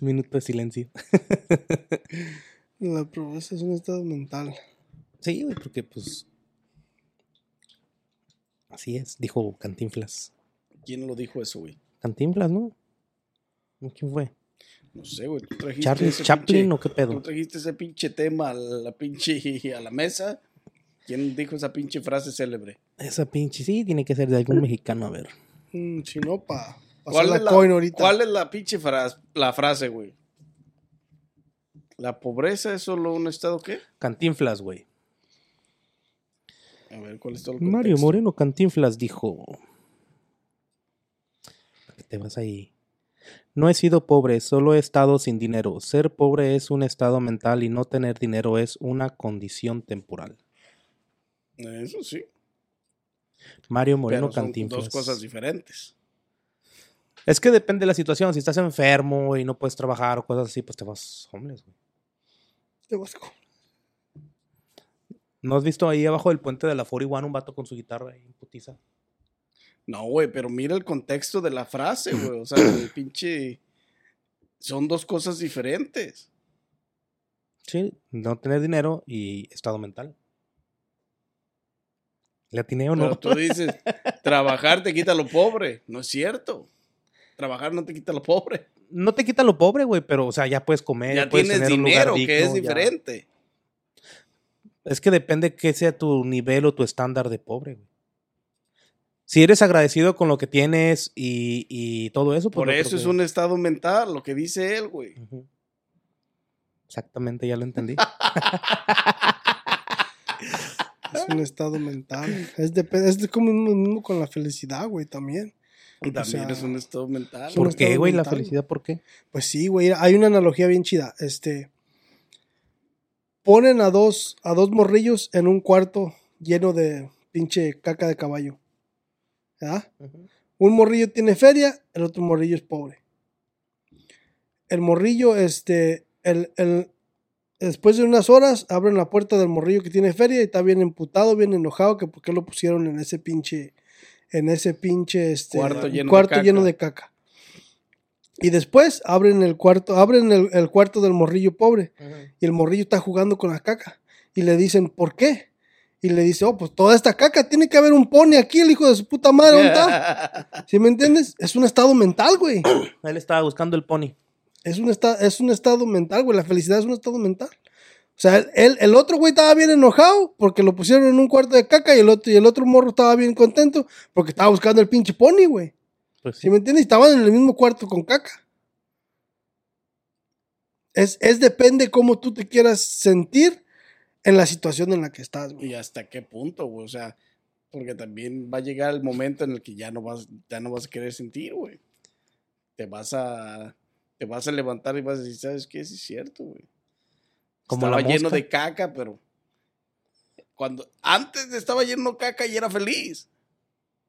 Un minuto de silencio. La pobreza es un estado mental. Sí, güey, porque pues. Así es, dijo Cantinflas. ¿Quién lo dijo eso, güey? Cantinflas, ¿no? ¿Quién fue? No sé, güey. ¿Tú trajiste ¿Charles ese Chaplin pinche- o qué Tú pedo? trajiste ese pinche tema a la pinche a la mesa. ¿Quién dijo esa pinche frase célebre? Esa pinche, sí, tiene que ser de algún mexicano, a ver. Mm, si no, pa. ¿Cuál es, la coin ahorita. cuál es la pinche frase, la frase, güey? ¿La pobreza es solo un estado qué? Cantinflas, güey. A ver, ¿cuál es todo el Mario contexto? Moreno Cantinflas dijo. ¿Para qué te vas ahí? No he sido pobre, solo he estado sin dinero. Ser pobre es un estado mental y no tener dinero es una condición temporal. Eso sí. Mario Moreno pero son Cantinflas. dos cosas diferentes. Es que depende de la situación. Si estás enfermo y no puedes trabajar o cosas así, pues te vas homeless, güey. Te vas con- ¿No has visto ahí abajo del puente de la 41 un vato con su guitarra ahí en putiza? No, güey, pero mira el contexto de la frase, güey. O sea, el pinche... Son dos cosas diferentes. Sí, no tener dinero y estado mental. ¿Le atiné o Pero no? tú dices, trabajar te quita lo pobre. No es cierto. Trabajar no te quita lo pobre. No te quita lo pobre, güey, pero, o sea, ya puedes comer. ya puedes tienes tener un lugar dinero, que es ya. diferente. Es que depende que sea tu nivel o tu estándar de pobre, güey. Si eres agradecido con lo que tienes y, y todo eso, pues Por eso es que- un estado mental, lo que dice él, güey. Exactamente, ya lo entendí. Es un estado mental. Es, depe- es de como lo mismo con la felicidad, güey, también. También sea, es un estado mental. ¿Por qué, güey? La felicidad, ¿por qué? Pues sí, güey. Hay una analogía bien chida. Este. Ponen a dos, a dos morrillos en un cuarto lleno de pinche caca de caballo. ¿Verdad? Un morrillo tiene feria, el otro morrillo es pobre. El morrillo, este, el, el- después de unas horas, abren la puerta del morrillo que tiene feria y está bien emputado, bien enojado, que por qué lo pusieron en ese pinche, en ese pinche, este, Cuarto lleno de caca. lleno de caca. Y después abren el cuarto, abren el, el cuarto del morrillo pobre y el morrillo está jugando con la caca. Y le dicen, ¿por qué? Y le dice, oh, pues toda esta caca, tiene que haber un pony aquí, el hijo de su puta madre, ¿dónde está? ¿Sí me entiendes? Es un estado mental, güey. Él estaba buscando el pony. Es un, esta- es un estado mental, güey. La felicidad es un estado mental. O sea, él, el otro güey estaba bien enojado porque lo pusieron en un cuarto de caca y el otro, y el otro morro estaba bien contento porque estaba buscando el pinche pony, güey. Pues sí. ¿Sí me entiendes? Y estaban en el mismo cuarto con caca. Es, es depende cómo tú te quieras sentir en la situación en la que estás, güey. Y hasta qué punto, güey. O sea, porque también va a llegar el momento en el que ya no vas, ya no vas a querer sentir, güey. Te vas a, te vas a levantar y vas a decir, ¿sabes qué? Sí es cierto, güey. Como estaba la lleno de caca, pero cuando antes estaba lleno de caca y era feliz.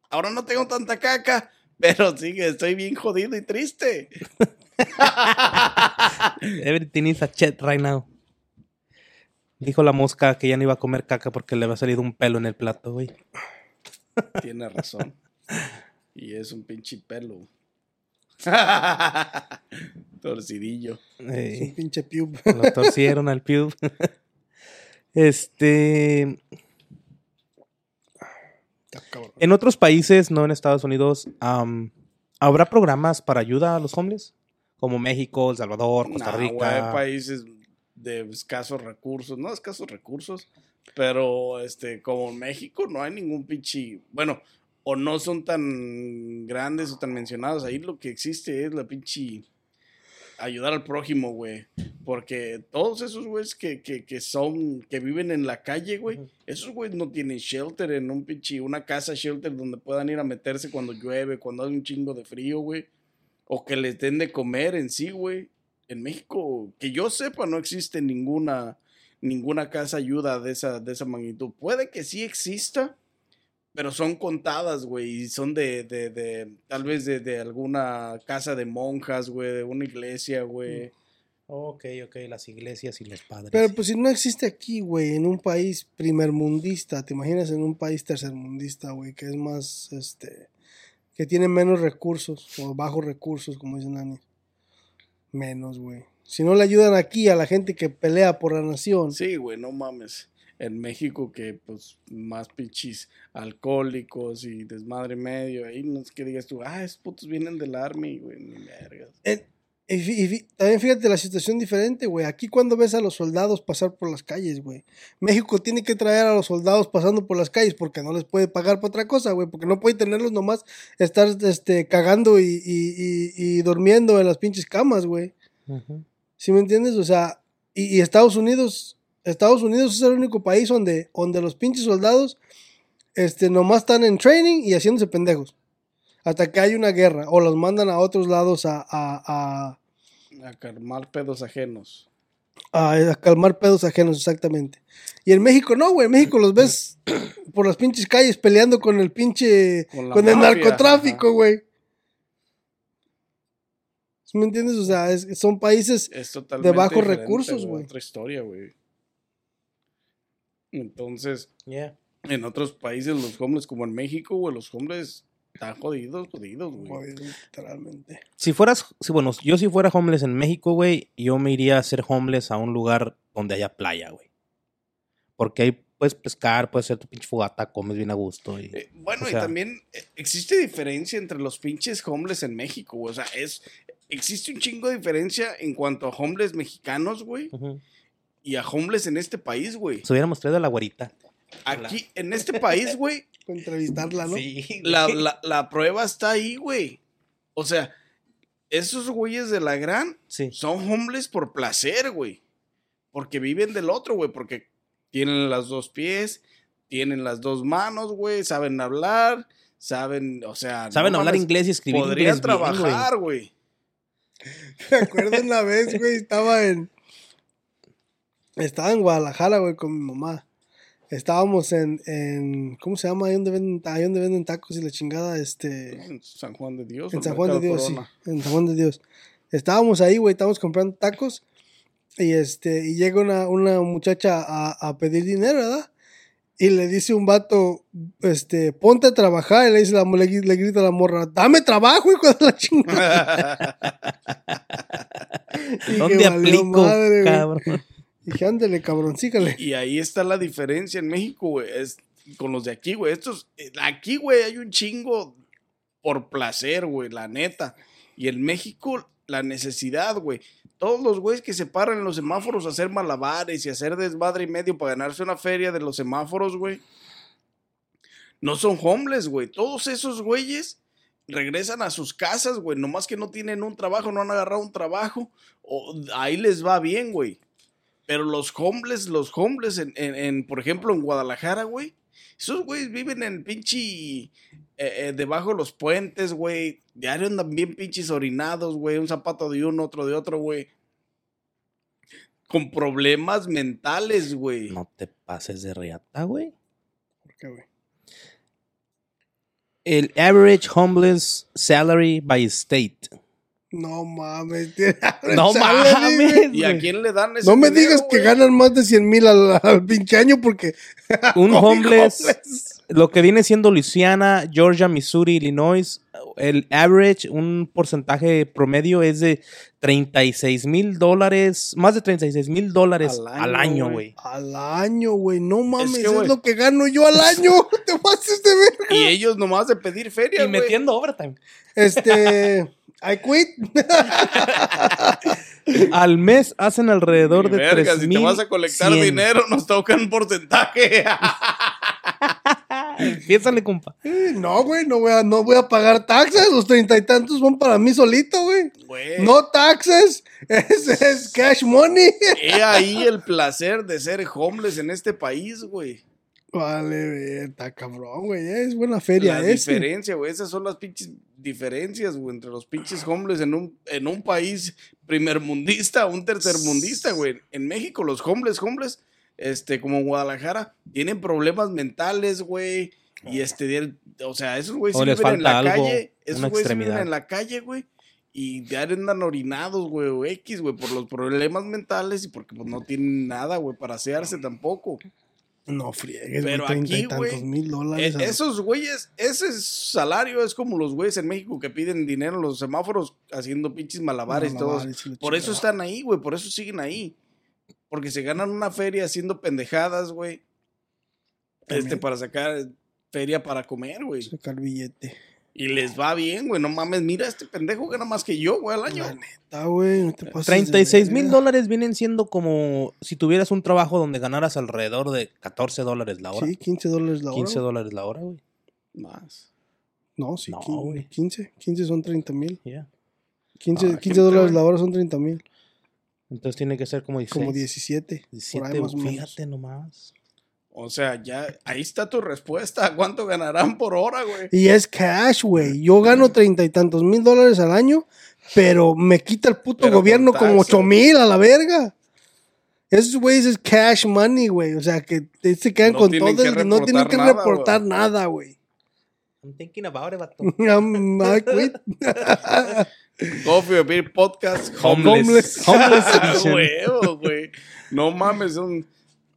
Ahora no tengo tanta caca, pero sí que estoy bien jodido y triste. Everything is a chat right now. Dijo la mosca que ya no iba a comer caca porque le había salido un pelo en el plato, güey. Tiene razón. Y es un pinche pelo. Torcidillo. Es un pinche pube. lo torcieron al pube. Este. En otros países, no en Estados Unidos, ¿habrá programas para ayuda a los homeless? Como México, El Salvador, Costa Rica. países de escasos recursos, no escasos recursos, pero este, como en México no hay ningún pinche, bueno, o no son tan grandes o tan mencionados, ahí lo que existe es la pinche ayudar al prójimo, güey, porque todos esos güeyes que, que, que son, que viven en la calle, güey, esos güeyes no tienen shelter en un pinche, una casa shelter donde puedan ir a meterse cuando llueve, cuando hay un chingo de frío, güey. O que les den de comer en sí, güey. En México, que yo sepa, no existe ninguna, ninguna casa ayuda de esa, de esa magnitud. Puede que sí exista, pero son contadas, güey. Y son de, de, de tal vez de, de alguna casa de monjas, güey, de una iglesia, güey. Ok, ok, las iglesias y los padres. Pero pues si no existe aquí, güey, en un país primermundista, ¿te imaginas en un país tercermundista, güey, que es más, este, que tiene menos recursos o bajos recursos, como dicen Ani? Menos, güey. Si no le ayudan aquí a la gente que pelea por la nación, Sí, güey, no mames. En México que pues más pinches alcohólicos y desmadre medio. Ahí no es que digas tú, ah, esos putos vienen del army, güey, ni vergas. En- y, también fíjate la situación diferente, güey. Aquí cuando ves a los soldados pasar por las calles, güey. México tiene que traer a los soldados pasando por las calles porque no les puede pagar por otra cosa, güey. Porque no puede tenerlos nomás estar este, cagando y, y- y- durmiendo en las pinches camas, güey. Ujú. ¿Sí me entiendes? O sea, y, y Estados Unidos, Estados Unidos es el único país donde, donde los pinches soldados este, nomás están en training y haciéndose pendejos. Hasta que hay una guerra o los mandan a otros lados a- a- a, A calmar pedos ajenos. a, a calmar pedos ajenos, exactamente. Y en México no, güey. En México los ves por las pinches calles peleando con el pinche. Con el narcotráfico, ajá. güey. ¿Sí ¿Me entiendes? O sea, es- son países. Es totalmente bajos recursos, güey. Otra historia, güey. Entonces, Yeah. en otros países, los hombres, como en México, güey, los hombres están jodidos, jodidos, güey. Joder, literalmente. Si fueras, si, bueno, yo si fuera homeless en México, güey, yo me iría a ser homeless a un lugar donde haya playa, güey. Porque ahí puedes pescar, puedes hacer tu pinche fogata, comes bien a gusto. Y, Eh, bueno, O y también eh, existe diferencia entre los pinches homeless en México, güey. O sea, es, existe un chingo de diferencia en cuanto a homeless mexicanos, güey, y a homeless en este país, güey. Se hubiéramos traído a la güerita. Aquí, en este país, güey, Para entrevistarla, ¿no? Sí. la, la, la prueba está ahí, güey. O sea, esos güeyes de la gran Sí. son homeless por placer, güey. Porque viven del otro, güey. Porque tienen las dos pies, tienen las dos manos, güey. Saben hablar, saben, o sea. no Saben hablar mames, inglés y escribir Podrían inglés güey. trabajar, güey. Me acuerdo una vez, güey, estaba en. Estaba en Guadalajara, güey, con mi mamá. Estábamos en, en. ¿Cómo se llama? Ahí donde venden, ahí donde venden tacos y la chingada, este. En San Juan de Dios. En San Juan de Dios, sí. En San Juan de Dios. Estábamos ahí, güey, estábamos comprando tacos. Y este, y llega una, una muchacha a, a pedir dinero, ¿verdad? Y le dice un vato, este, ponte a trabajar. Y le dice la, le, le grita a la morra, dame trabajo, hijo de la chingada. ¿Dónde "Valió aplico, madre, güey". cabrón? Dije, ándale, cabrón, sígale. Y ahí está la diferencia en México, güey. Es con los de aquí, güey. Estos, eh, aquí, güey, hay un chingo por placer, güey, la neta. Y en México, la necesidad, güey. Todos los güeyes que se paran en los semáforos a hacer malabares y hacer desmadre y medio para ganarse una feria de los semáforos, güey. No son homeless, güey. Todos esos güeyes regresan a sus casas, güey. Nomás que no tienen un trabajo, no han agarrado un trabajo. O ahí les va bien, güey. Pero los homeless, los homeless, en, en- en, por ejemplo, en Guadalajara, güey. Esos güeyes viven en pinche. eh, eh, debajo de los puentes, güey. Diario andan bien pinches orinados, güey. Un zapato de uno, otro de otro, güey. Con problemas mentales, güey. No te pases de riata, güey. ¿Por qué, güey? El average homeless salary by state. No mames. No mames. ¿Y a quién le dan ese No me dinero, digas que ganan más de 100 mil al, al pinche año porque. Un homeless, homeless. lo que viene siendo Luisiana, Georgia, Missouri, Illinois, el average, un porcentaje promedio es de 36 mil dólares, más de 36 mil dólares Al año, güey. Al año, güey. No mames, que, es, lo que gano yo al año. Te pases de ver. Y ellos nomás de pedir feria, Y metiendo overtime. Este. I quit. Al mes hacen alrededor de verga, 3 si te vas a colectar 100. dinero, nos toca un porcentaje. Piénsale, compa. Eh, No, güey, no voy, a, no voy a pagar taxes. Los treinta y tantos son para mí solito, güey. No taxes. Es, es cash money. He ahí el placer de ser homeless en este país, güey. Vale, está cabrón, güey. Es buena feria La ese. diferencia, güey. Esas son las pinches diferencias, güey, entre los pinches homeless en un, en un país primermundista, un tercermundista, güey. En México, los homeless, homeless, este, como en Guadalajara, tienen problemas mentales, güey. Y este, o sea, esos güeyes les viven en la algo, calle. Esos güeyes sí viven en la calle, güey. Y diario andan orinados, güey, o X, güey, por los problemas mentales y porque pues, no tienen nada, güey, para asearse tampoco. No friegues, Pero güey. Aquí, güey, mil dólares. a- esos güeyes, ese salario es como los güeyes en México que piden dinero en los semáforos haciendo pinches malabares y todo. Malabares la Por eso están ahí, güey, por eso siguen ahí. Porque se ganan una feria haciendo pendejadas, güey. Este, para sacar feria para comer, güey. Sacar billete. Y les va bien, güey. No mames, mira, este pendejo gana más que yo, güey, al año. La neta, güey. No te pases de 36 mil dólares vienen siendo como si tuvieras un trabajo donde ganaras alrededor de 14 dólares la hora. Sí, 15 dólares la hora. 15 güey. dólares la hora, güey. Más. No, sí, No, 15, güey. 15. 15 son 30 mil. Yeah. 15, Ah, 15 gente, dólares la hora son 30 mil. Entonces tiene que ser como 16. Como 17. por 17, ahí más o menos. fíjate nomás. O sea, ya, ahí está tu respuesta. ¿Cuánto ganarán por hora, güey? Y es cash, güey. Yo gano treinta y tantos mil dólares al año, pero me quita el puto Pero gobierno como ocho mil a la verga. Esos güeyes es cash money, güey. O sea, que se quedan No con todo que el... No tienen que nada, reportar nada, güey. I'm thinking about it, vato. I'm- I quit. Coffee or Beer Podcast Homeless. Homeless. Homeless edition. Huevo, güey. No mames, son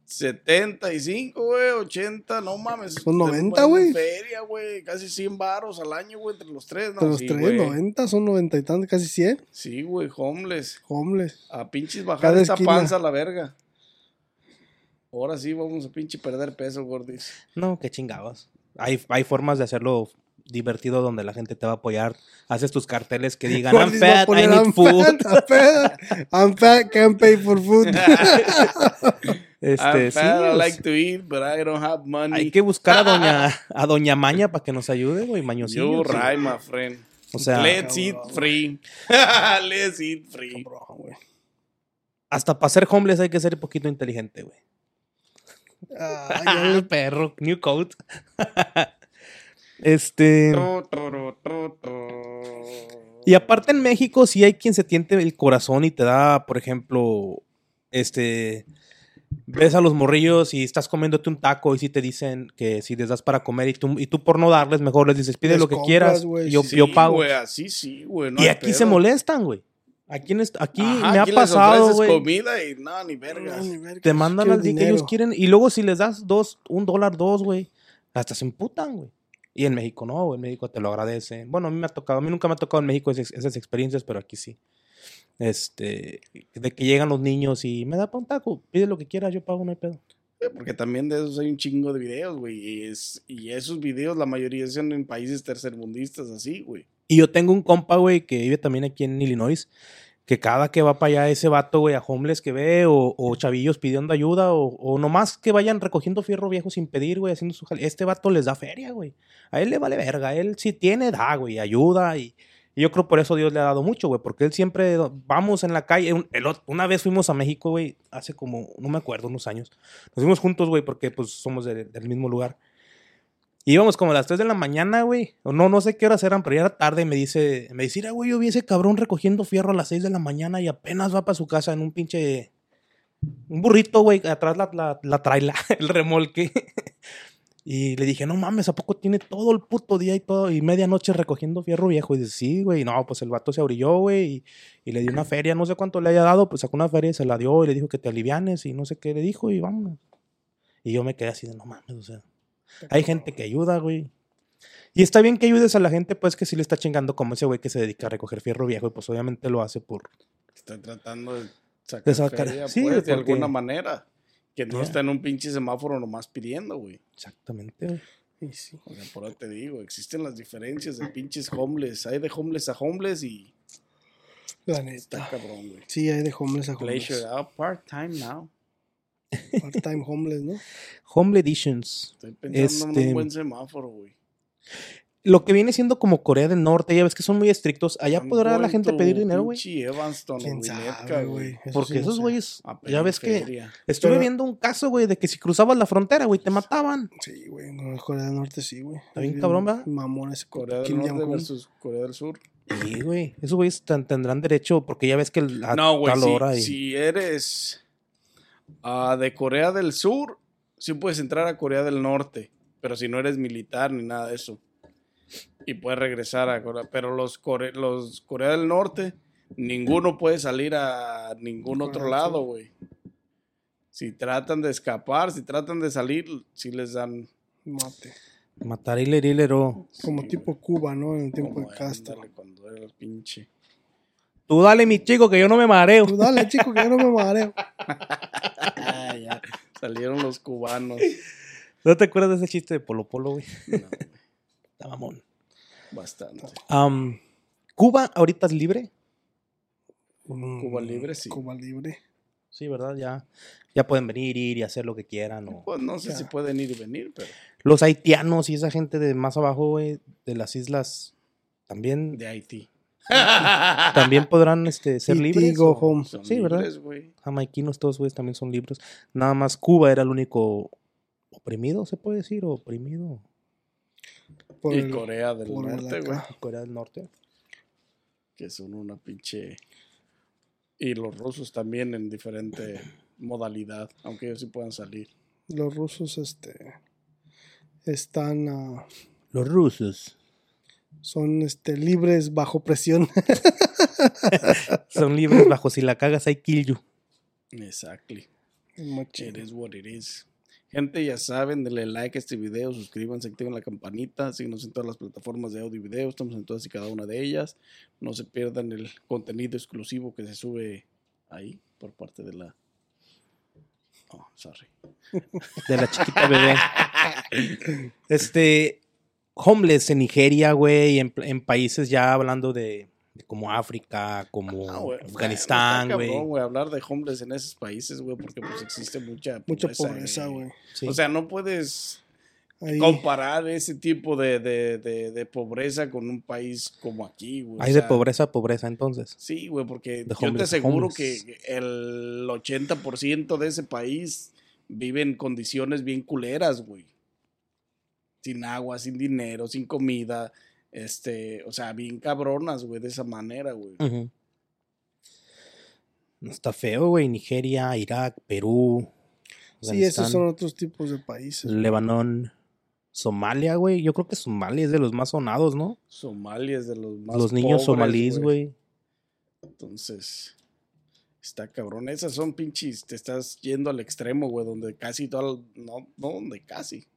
75, güey, 80, no mames. Son 90, Buena güey. Feria, güey, casi 100 varos al año, güey, entre los tres, ¿no? De los Sí, tres, güey. 90, son 90 y tantos, casi 100. Sí, güey, homeless. Homeless. A pinches bajar Cada esta esquina. panza a la verga. Ahora sí vamos a pinche perder peso, gordis. No, qué chingados. Hay, hay formas de hacerlo divertido donde la gente te va a apoyar. Haces tus carteles que digan, I'm fat, I need I'm food. fat, I'm fat, I'm fat, can't pay for food. Este, I'm sí, I like to eat, but I don't have money. hay que buscar a doña, a doña Maña para que nos ayude, güey, mañosillo. You right, my friend. O sea, Let's eat free. Let's eat free. Cabrón, hasta para ser homeless hay que ser un poquito inteligente, güey. Ah, le- perro, new code. Este. Y aparte en México sí hay quien se tiente el corazón y te da, por ejemplo, este, ves a los morrillos y estás comiéndote un taco y si te dicen que si les das para comer y tú, y tú por no darles mejor les dices pide Les lo que compras, quieras, güey, yo, Sí, yo pago. así sí, güey. no y aquí pedo. se molestan, güey. Aquí, en aquí Ajá, me ha aquí pasado, güey. comida y no, ni vergas. No, ni vergas, Te mandan al día que ellos quieren y luego si les das dos, un dólar, dos, güey, hasta se emputan, güey. Y en México no, en México te lo agradecen. Bueno, a mí me ha tocado, a mí nunca me ha tocado en México esas, esas experiencias, pero aquí sí. Este, de que llegan los niños y me da pa' un taco, pide lo que quieras, yo pago, no hay pedo. Porque también de esos hay un chingo de videos, güey. Y, es, y esos videos, la mayoría son en países tercermundistas, así, güey. Y yo tengo un compa, güey, que vive también aquí en Illinois, que cada que va para allá ese vato, güey, a homeless que ve, o, o chavillos pidiendo ayuda, o, o nomás que vayan recogiendo fierro viejo sin pedir, güey, haciendo su jale. Este vato les da feria, güey. A él le vale verga. Él si tiene, da, güey, ayuda. Y, y yo creo por eso Dios le ha dado mucho, güey, porque él siempre, vamos en la calle. un- el ot- una vez fuimos a México, güey, hace como, no me acuerdo, unos años. Nos fuimos juntos, güey, porque pues somos de- del mismo lugar. Íbamos como a las 3 de la mañana, güey. O no, no sé qué horas eran, pero ya era tarde. Y me dice, me dice, "Mira, güey, yo vi ese cabrón recogiendo fierro a las 6 de la mañana y apenas va para su casa en un pinche. Un burrito, güey, atrás la, la, la traila, el remolque. y le dije, no mames, ¿a poco tiene todo el puto día y todo? Y medianoche recogiendo fierro viejo. Y dice, sí, güey. No, pues el vato se abrilló, güey. Y, y le dio una feria, no sé cuánto le haya dado, pues sacó una feria y se la dio y le dijo que te alivianes y no sé qué le dijo y vámonos. Y yo me quedé así de, no mames, o sea. Hay gente que ayuda, güey. Y está bien que ayudes a la gente, pues, que sí le está chingando como ese güey que se dedica a recoger fierro viejo y pues obviamente lo hace por... Está tratando de sacar, De sacar- feria, sí, pues, de porque- alguna manera. Que no Ya. está en un pinche semáforo nomás pidiendo, güey. Exactamente, güey. Y sí. O sea, por eso te digo, existen las diferencias de pinches homeless. Hay de homeless a homeless y La está neta. cabrón, güey. Sí, hay de homeless a Pleasure homeless. out part-time now. Part-time homeless, ¿no? Home Editions. Estoy pensando en Este- un buen semáforo, güey. Lo que viene siendo como Corea del Norte, ya ves que son muy estrictos. Allá podrá la gente pedir dinero, güey. Porque sí no esos güeyes, ya ves que estuve Pero- viendo un caso, güey, de que si cruzabas la frontera, güey, te mataban. Sí, güey. En Corea del Norte sí, güey. Está bien cabrón, ¿verdad? Mamón ese Corea del Norte Jong-un. versus Corea del Sur. Sí, güey. Esos güeyes ten- tendrán derecho, porque ya ves que el- a No, güey, tal si, hora y- si eres ah, de Corea del Sur, sí puedes entrar a Corea del Norte, pero si no eres militar ni nada de eso. Y puedes regresar a Corea. Pero los, core- los Corea del Norte, ninguno puede salir a ningún otro lado, güey. Si tratan de escapar, si tratan de salir, sí les dan... Mate. Matar y lerilero. Como Sí, tipo Cuba, ¿no? En el tiempo como, de Castro. cuando era el pinche... Tú dale, mi chico, que yo no me mareo. Tú dale, chico, que yo no me mareo. Ya. Salieron los cubanos. ¿No te acuerdas de ese chiste de Polo Polo, güey? No, güey, Está mamón. bastante. Cuba ahorita es libre. Cuba Mm, libre, sí. Cuba libre. Sí, ¿verdad? Ya, ya pueden venir, ir y hacer lo que quieran. o- Pues no sé Ya. si pueden ir y venir, pero Los haitianos y esa gente de más abajo, güey, de las islas, también, de Haití. también podrán este, ser Y libres. o- home. Son Sí, ¿verdad? libres, güey. Jamaiquinos, todos, güeyes, también son libres. Nada más Cuba era el único oprimido, se puede decir, oprimido. Por y el- Corea del Norte, güey. Corea del Norte. Que son una pinche. Y los rusos también en diferente modalidad, aunque ellos sí puedan salir. los rusos, este, están, ah, Los rusos son, este, libres bajo presión. son libres bajo si la cagas, hay kill you. Exactly. Machín. It is what it is. Gente, ya saben, denle like a este video, suscríbanse, activen la campanita, síguenos en todas las plataformas de audio y video, estamos en todas y cada una de ellas. No se pierdan el contenido exclusivo que se sube ahí por parte de la... Oh, sorry. De la chiquita bebé. Este, homeless en Nigeria, güey, en, en países ya hablando de, de como África, como Ah, güey, Afganistán, güey. güey, hablar de homeless en esos países, güey, porque pues existe mucha Mucha pobreza, pobreza, eh. güey. Sí. O sea, no puedes Ahí, comparar ese tipo de, de- de- de pobreza con un país como aquí, güey. o Hay de pobreza a pobreza, entonces. Sí, güey, porque De yo te homeless aseguro homeless. que el 80% de ese país vive en condiciones bien culeras, güey. Sin agua, sin dinero, sin comida, este, o sea, bien cabronas, güey, de esa manera, güey. No Está feo, güey. Nigeria, Irak, Perú. sí, esos son otros tipos de países. Lebanón, Somalia, güey. Yo creo que Somalia es de los más sonados, ¿no? Somalia es de los más los niños pobres, somalíes, güey. Entonces, está cabrón. Esas son pinches, te estás yendo al extremo, güey, donde casi todo, no, no, donde casi.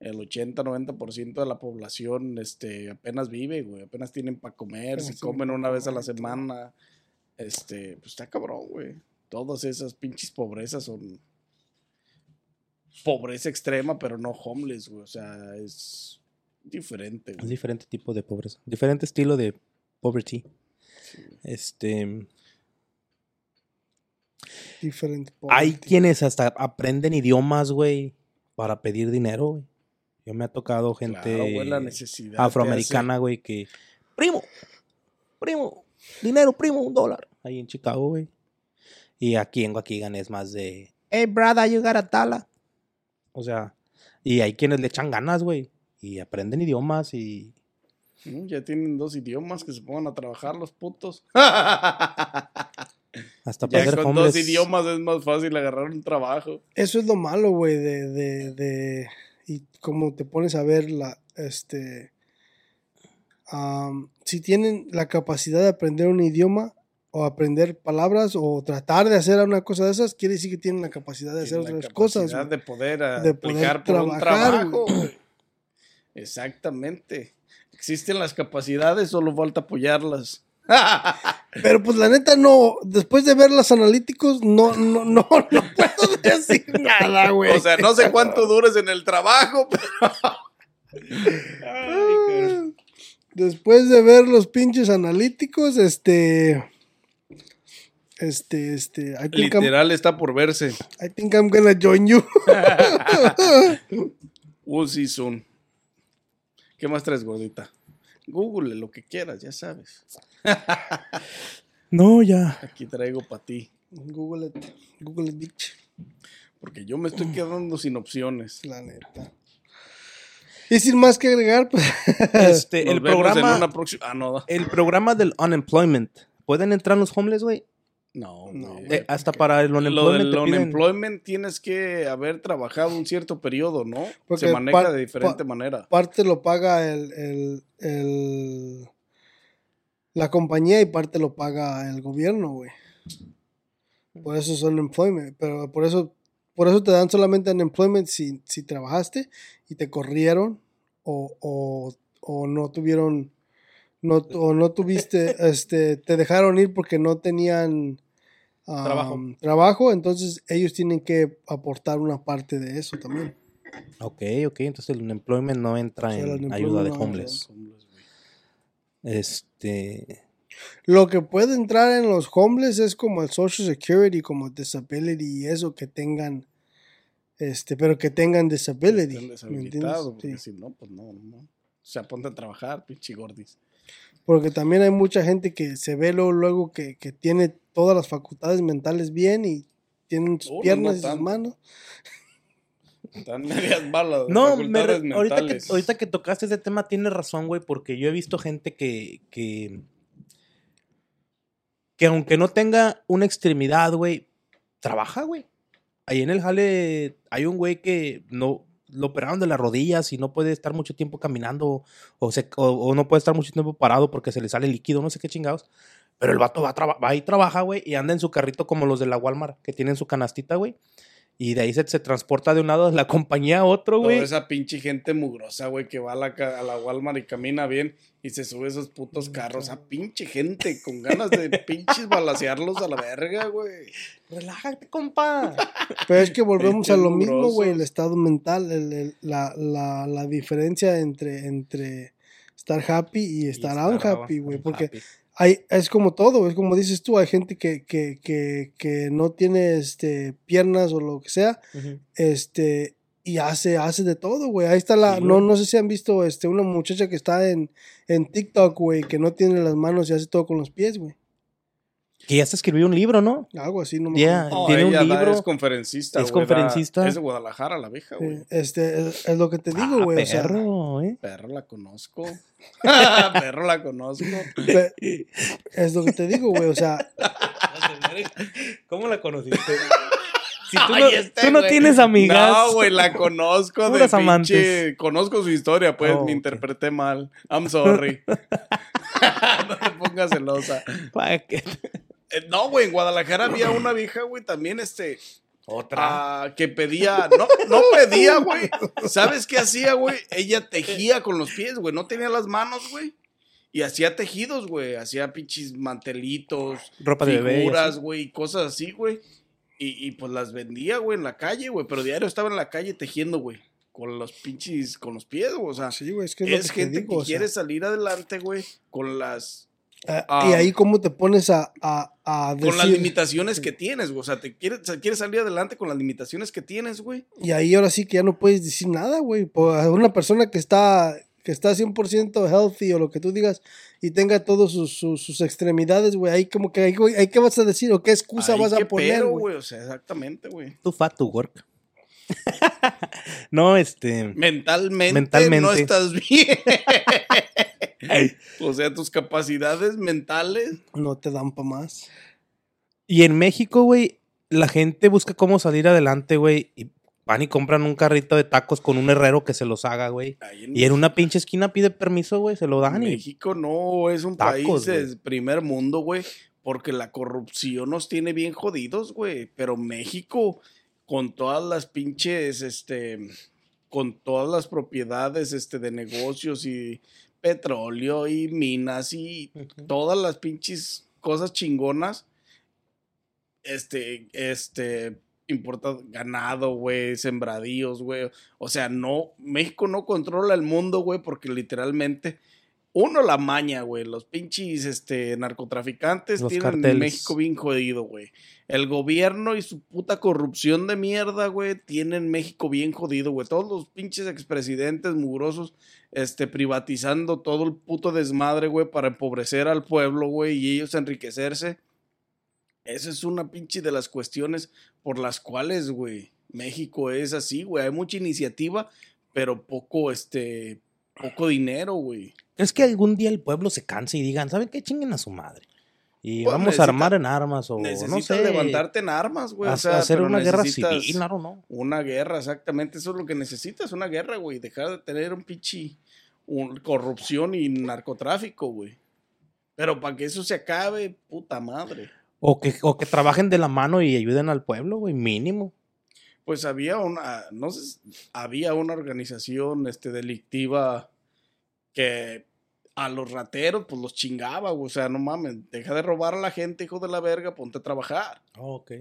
El 80-90% de la población este, apenas vive, güey. Apenas tienen para comer, tienen comen una vez a la semana. Este, pues está cabrón, güey. Todas esas pinches pobrezas son pobreza extrema, pero no homeless, güey. O sea, es Diferente, Es güey. diferente tipo de pobreza. Diferente estilo de poverty. Este. Diferente. Hay quienes hasta aprenden idiomas, güey, para pedir dinero, güey. Yo me ha tocado gente Claro, güey, la necesidad. te afroamericana, güey, que. Primo, primo, dinero, primo, un dólar. Ahí en Chicago, güey. Y aquí en Waukegan es más de. Hey, brother, you got a dollar. O sea, y hay quienes le echan ganas, güey. Y aprenden idiomas y. Mm, Ya tienen dos idiomas que se pongan a trabajar los putos. Hasta para ya con homeless. dos idiomas es más fácil agarrar un trabajo. Eso es lo malo, güey, de, de, de- Y como te pones a ver la. Este. am, si tienen la capacidad de aprender un idioma o aprender palabras o tratar de hacer una cosa de esas, quiere decir que tienen la capacidad de hacer Tienen la otras cosas. capacidad güey. de poder ah, de poder aplicar por un trabajo. Exactamente. Existen las capacidades, solo falta apoyarlas. Pero pues la neta no, después de ver los analíticos, no, no, no, no puedo decir nada, güey. o sea, no sé cuánto dures en el trabajo, pero Después de ver los pinches analíticos, este. Este, este. I think, I'm, literal está por verse. I think I'm gonna join you. We'll see soon. ¿Qué más traes, gordita? Google lo que quieras, ya sabes. No, ya. Aquí traigo para ti. Google it. Google it, bitch. Porque yo me estoy quedando sin opciones. La neta. Y sin más que agregar, pues. Este, Nos el vemos programa. En una próxima. Ah, no. El programa del unemployment. ¿Pueden entrar los homeless, güey? No, No. Eh, hasta para el Lo unemployment. del te piden- unemployment tienes que haber trabajado un cierto periodo, ¿no? Porque Se maneja de diferente pa- manera. parte lo paga el, el, el- la compañía y parte lo paga el gobierno, güey. Por eso es unemployment, pero por eso por eso te dan solamente unemployment si, si trabajaste y te corrieron o, o, o no tuvieron no, o no tuviste este te dejaron ir porque no tenían um, Trabajo. trabajo, entonces ellos tienen que aportar una parte de eso también. Ok, ok. Entonces el unemployment no entra O sea, el en ayuda de no homeless. Este. Lo que puede entrar en los homeless es como el Social Security, como disability y eso que tengan, este, pero que tengan disability. Estén ¿me deshabilitados, entiendes? porque Sí. si no, pues no, no. O sea, ponte a trabajar, pinche gordis. Porque también hay mucha gente que se ve luego, luego que, que tiene todas las facultades mentales bien y tienen sus no, piernas no y sus manos. Están medias balas. No, me re- ahorita, que, ahorita que tocaste ese tema tienes razón, güey, porque yo he visto gente que, que, que aunque no tenga una extremidad, güey, trabaja, güey. Ahí en el jale hay un güey que no lo operaron de las rodillas y no puede estar mucho tiempo caminando o, se, o, no puede estar mucho tiempo parado porque se le sale líquido, no sé qué chingados. Pero el vato va, a va y trabaja, güey, y anda en su carrito como los de la Walmart, que tienen su canastita, güey. Y de ahí se, se transporta de un lado de la compañía a otro, güey. Toda esa pinche gente mugrosa, güey, que va a la, ca- a la Walmart y camina bien y se sube esos putos carros. A pinche gente con ganas de pinches balasearlos a la verga, güey. Relájate, compa. Pero es que volvemos a lo mismo, güey, el estado mental, el- el- la, la, la diferencia entre, entre estar happy y estar unhappy, güey, porque hay, es como todo, es como dices tú, hay gente que, que, que, que no tiene este, piernas o lo que sea, este, y hace, hace de todo, güey. Ahí está la, Sí, no, no sé si han visto este, una muchacha que está en, en TikTok, güey, que no tiene las manos y hace todo con los pies, güey. Que ya se escribió un libro, ¿no? Algo así, no me. No, Tiene un ella libro. Es conferencista. Es güey, da- conferencista. Es de Guadalajara, la vieja, güey. Sí, Este, es, es lo que te digo, Ah, güey. o sea, perro, ¿eh? Perro la conozco. Perro la conozco. es lo que te digo, güey. O sea, ¿Cómo la conociste? Si tú Ay, no, este tú no tienes amigas. No, güey, la conozco de pinche... amantes. Conozco su historia, pues, Oh, me interpreté mal. I'm sorry. no te pongas celosa. Eh, no, güey, en Guadalajara había una vieja, güey, también, este... Otra. ah, que pedía, no, no pedía, güey. ¿Sabes qué hacía, güey? Ella tejía con los pies, güey. No tenía las manos, güey. Y hacía tejidos, güey. Hacía pinches mantelitos, Ropa de bebé. figuras, así. güey, y cosas así, güey. Y, y pues las vendía, güey, en la calle, güey. Pero diario estaba en la calle tejiendo, güey. con los pinches, con los pies, güey. O sea, Sí, güey, es que es, es, lo que te gente digo, que o sea, quiere salir adelante, güey, con las ah, y ahí cómo te pones a, a, a con las limitaciones que tienes, güey. O sea, te quieres, quieres salir adelante con las limitaciones que tienes, güey. Y ahí ahora sí que ya no puedes decir nada, güey. Una persona que está, que está 100% healthy o lo que tú digas y tenga todas sus, sus, sus extremidades, güey. Ahí como que, ahí, güey, ahí qué vas a decir o qué excusa vas qué a poner, pero, güey. O sea, exactamente, güey. Tu fat, tu work. no, este. Mentalmente, Mentalmente. no estás bien. o sea, tus capacidades mentales. No te dan para más. Y en México, güey, la gente busca cómo salir adelante, güey. Y van y compran un carrito de tacos con un herrero que se los haga, güey. en Y en una pinche esquina pide permiso, güey, se lo dan y. México no es un Tacos, país de primer mundo, güey, porque la corrupción nos tiene bien jodidos, güey. Pero México, con todas las pinches, este, con todas las propiedades, este, de negocios y petróleo y minas y todas las pinches cosas chingonas, este, este, importa ganado, güey, sembradíos, güey. O sea, no, México no controla el mundo, güey, porque literalmente, uno, la maña, güey, los pinches, este, narcotraficantes Los tienen carteles. México bien jodido, güey. El gobierno y su puta corrupción de mierda, güey, tienen México bien jodido, güey. Todos los pinches expresidentes mugrosos, este, privatizando todo el puto desmadre, güey, para empobrecer al pueblo, güey, y ellos enriquecerse. Esa es una pinche de las cuestiones por las cuales, güey, México es así, güey. Hay mucha iniciativa, pero poco, este, poco dinero, güey. Es que algún día el pueblo se canse y digan, ¿saben qué? Chinguen a su madre. Y Pues vamos necesita- a armar en armas o no sé. levantarte en armas, güey. ha- O sea, hacer una guerra civil, claro, no. Una guerra, exactamente. Eso es lo que necesitas, una guerra, güey. Dejar de tener un pinche un- corrupción y narcotráfico, güey. Pero para que eso se acabe, puta madre. O que, o que trabajen de la mano y ayuden al pueblo, güey, mínimo. Pues había una, no sé, había una organización este, delictiva que a los rateros pues los chingaba, güey. o sea, no mames, deja de robar a la gente, hijo de la verga, ponte a trabajar. ok.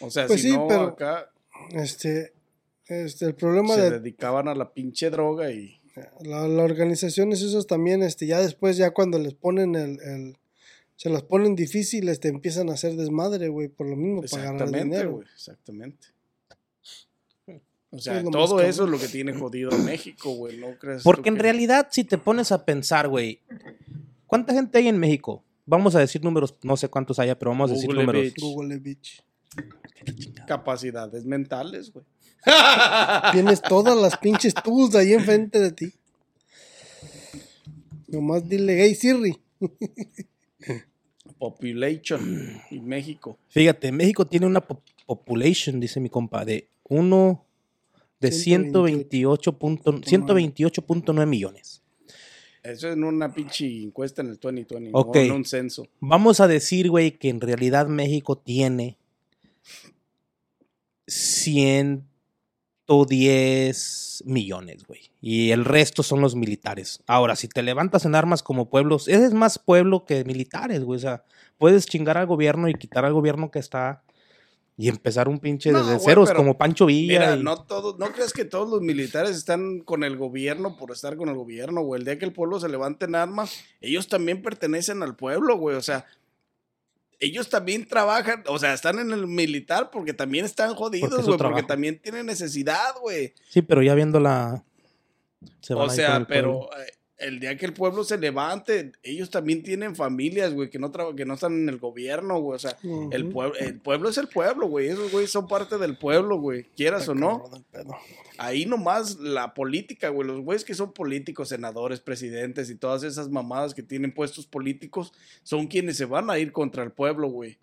O sea, Pues si sí, no, pero- acá Este, este, el problema se de dedicaban a la pinche droga y... la, las organizaciones esas también, este, ya después, ya cuando les ponen el, el- se las ponen difíciles, te empiezan a hacer desmadre, güey, por lo mismo, para ganar Exactamente, dinero. güey, exactamente. O sea, es todo eso es lo que tiene jodido a México, güey, ¿no crees? Porque en que- realidad, si te pones a pensar, güey, ¿cuánta gente hay en México? Vamos a decir números, no sé cuántos haya, pero vamos a decir Google, números. Google bitch. Capacidades mentales, güey. Tienes todas las pinches tools ahí enfrente de ti. Nomás dile, hey Siri. Population y México. Fíjate, México tiene una po- population, dice mi compa, de uno de 128 punto- 128.9 millones. Eso es en una pinche encuesta en el 2020, Ok. no en un censo. Vamos a decir, güey, que en realidad México tiene 110 millones, güey. Y el resto son los militares. Ahora, si te levantas en armas como pueblos, eres más pueblo que militares, güey. O sea, puedes chingar al gobierno y quitar al gobierno que está y empezar un pinche No, desde ceros como Pancho Villa. Mira, y- no todos, no crees que todos los militares están con el gobierno por estar con el gobierno, güey. El día que el pueblo se levante en armas, ellos también pertenecen al pueblo, güey. O sea, ellos también trabajan, o sea, están en el militar porque también están jodidos, güey, porque también tienen necesidad, güey. Sí, pero ya viendo la... se O sea, pero eh, el día que el pueblo se levante, ellos también tienen familias, güey, que no que no están en el gobierno, güey. O sea, el, pueblo, el pueblo es el pueblo, güey. Esos güeyes son parte del pueblo, güey. Quieras o no. Ahí nomás la política, güey. Los güeyes que son políticos, senadores, presidentes y todas esas mamadas que tienen puestos políticos son quienes se van a ir contra el pueblo, güey.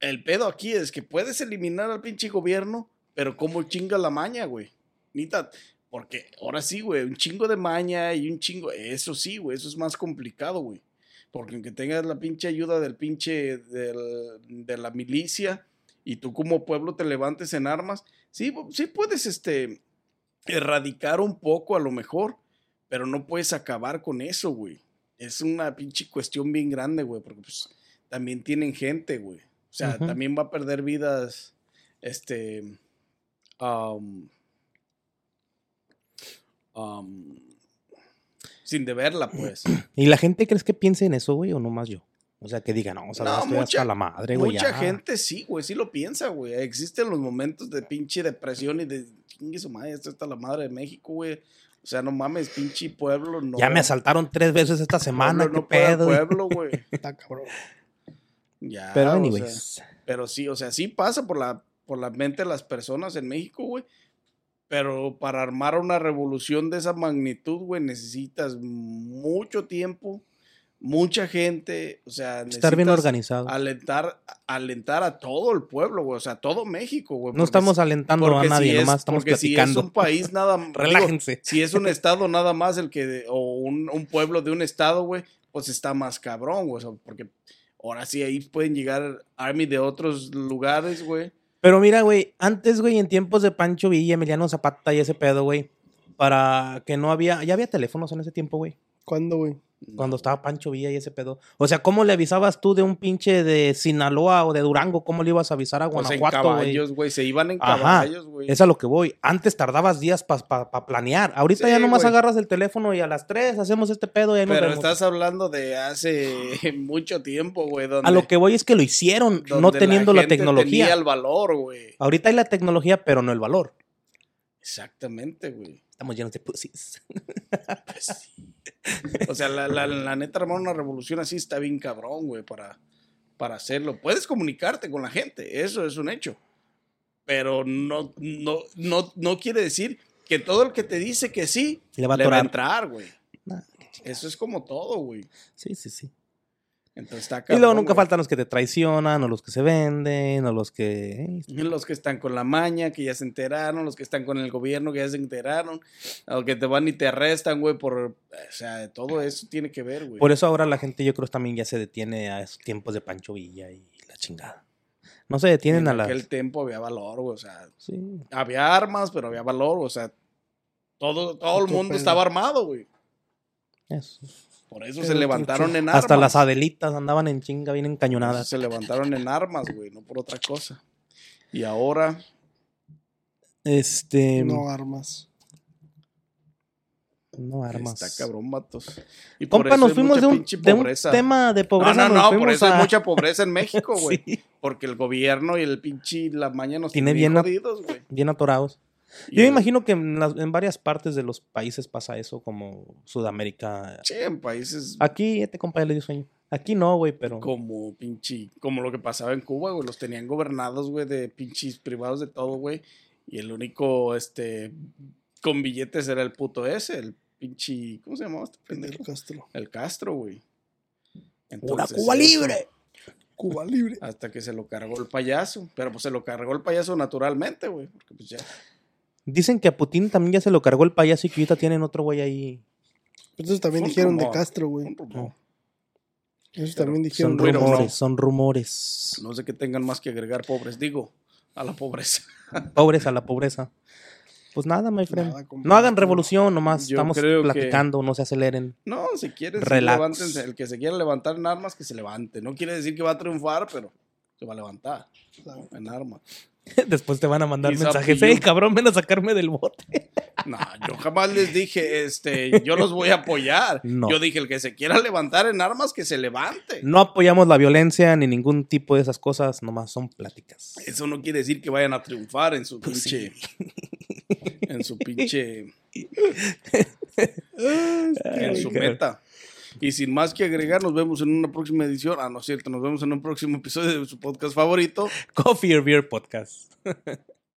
El pedo aquí es que puedes eliminar al pinche gobierno, pero como chinga la maña, güey. Nita, porque ahora sí, güey, un chingo de maña y un chingo. Eso sí, güey, eso es más complicado, güey. Porque aunque tengas la pinche ayuda del pinche del- de la milicia y tú como pueblo te levantes en armas, sí, sí puedes este, erradicar un poco a lo mejor, pero no puedes acabar con eso, güey. Es una pinche cuestión bien grande, güey, porque pues también tienen gente, güey. O sea, también va a perder vidas, este, um, um, sin deberla, pues. ¿Y la gente crees que piense en eso, güey, o nomás yo? O sea, que diga, no, o sea, No, estoy mucha- hasta la madre, güey. Mucha ya. gente sí, güey, sí lo piensa, güey. Existen los momentos de pinche depresión y de chingue su madre, esto está la madre de México, güey. O sea, no mames, pinche pueblo, no. Ya me asaltaron tres veces esta semana, pueblo, qué no pedo. güey. pueblo, güey. Está cabrón. Ya, Pero, o sea, anyways. Pero sí, o sea, sí pasa por la, por la mente de las personas en México, güey. Pero para armar una revolución de esa magnitud, güey, necesitas mucho tiempo, mucha gente, o sea, Estar bien necesitas organizado. Alentar, alentar a todo el pueblo, güey, o sea, todo México, güey. No estamos si- alentando a nadie, si es- nomás estamos porque si platicando. es un país nada digo, Relájense. si es un estado nada más el que, o un, un pueblo de un estado, güey, pues está más cabrón, güey, o sea, porque ahora sí ahí pueden llegar army de otros lugares, güey. Pero mira, güey, antes, güey, en tiempos de Pancho Villa, Emiliano Zapata y ese pedo, güey, para que no había, ya había teléfonos en ese tiempo, güey, ¿Cuándo, güey? Cuando estaba Pancho Villa y ese pedo. O sea, ¿cómo le avisabas tú de un pinche de Sinaloa o de Durango? ¿Cómo le ibas a avisar a Pues en Guanajuato, caballos, güey, se iban en Ajá, caballos, güey. Es a lo que voy. Antes tardabas días para planear. Ahorita Sí, ya nomás güey. agarras el teléfono y a las 3 hacemos este pedo y ahí nos Pero vemos. estás hablando de hace mucho tiempo, güey, A lo que voy es que lo hicieron, no teniendo la, gente tecnología. Tenía el valor, güey. Ahorita hay la tecnología, pero no el valor. Exactamente, güey. Estamos llenos de pussies. Pues sí. O sea, la, la, la neta, armar una revolución así está bien cabrón, güey, para, para hacerlo. Puedes comunicarte con la gente, eso es un hecho. Pero no, no, no, no quiere decir que todo el que te dice que sí, Le va a le va a entrar, güey. Nah, Eso es como todo, güey. Sí, sí, sí. Entonces está Y cabrón. luego nunca güey. faltan los que te traicionan, o los que se venden, o los que. Los que están con la maña, que ya se enteraron, los que están con el gobierno, que ya se enteraron, los que te van y te arrestan, güey, por... O sea, todo eso tiene que ver, güey. Por eso ahora la gente, yo creo, también ya se detiene a esos tiempos de Pancho Villa y la chingada. No se detienen en a las. aquel tiempo había valor, güey, o sea, Sí. había armas, pero había valor, o sea, todo, todo el mundo pedo. estaba armado, güey. eso. Por eso se levantaron en armas. Hasta las adelitas andaban en chinga, bien encañonadas. Se levantaron en armas, güey, no por otra cosa. Y ahora, Este. No armas. No armas. está cabrón, vatos. Y por Compa, nos hay fuimos de un, de tema de No, pobreza. no, nos no, por eso hay a- mucha pobreza en México, güey. Sí, Porque el gobierno y el pinche la maña nos Tiene bien jodidos, güey. bien atorados. Yo me el- imagino que en, las- en varias partes de los países pasa eso, como Sudamérica. Sí, en países Aquí, este compa ya le dio sueño. Aquí no, güey, pero. como pinche, como lo que pasaba en Cuba, güey, los tenían gobernados, güey, de pinches privados de todo, güey. Y el único, este, con billetes era el puto ese, el pinche, ¿cómo se llamaba este pendejo? Castro. El Castro, güey. ¡Una Cuba eso, libre! Cuba libre. Hasta que se lo cargó el payaso. Pero pues se lo cargó el payaso naturalmente, güey. Porque pues ya. Dicen que a Putin también ya se lo cargó el payaso y que ahorita tienen otro güey ahí. Eso también Fue un dijeron de. Castro, güey. un rumor. Eso Pero también Son dijeron. De- rumores, no. son rumores. No sé que tengan más que agregar pobres. Digo, a la pobreza. Pobres a la pobreza. Pues nada, my friend. Nada, no hagan revolución nomás. Yo Estamos que- platicando, no se aceleren. No, si quieren, Relax. levántense. El que se quiera levantar en armas, que se levante. No quiere decir que va a triunfar, pero se va a levantar Claro. en armas. Después te van a mandar mensajes. to ¡Ey, you". cabrón, ven a sacarme del bote! No, yo jamás les dije, este, yo los voy a apoyar. No. Yo dije, el que se quiera levantar en armas, que se levante. No apoyamos la violencia ni ningún tipo de esas cosas. Nomás son pláticas. Eso no quiere decir que vayan a triunfar en su Pues pinche. En su pinche. en su meta. Y sin más que agregar, nos vemos en una próxima edición. Ah, no es cierto, nos vemos en un próximo episodio de su podcast favorito. Coffee or Beer Podcast.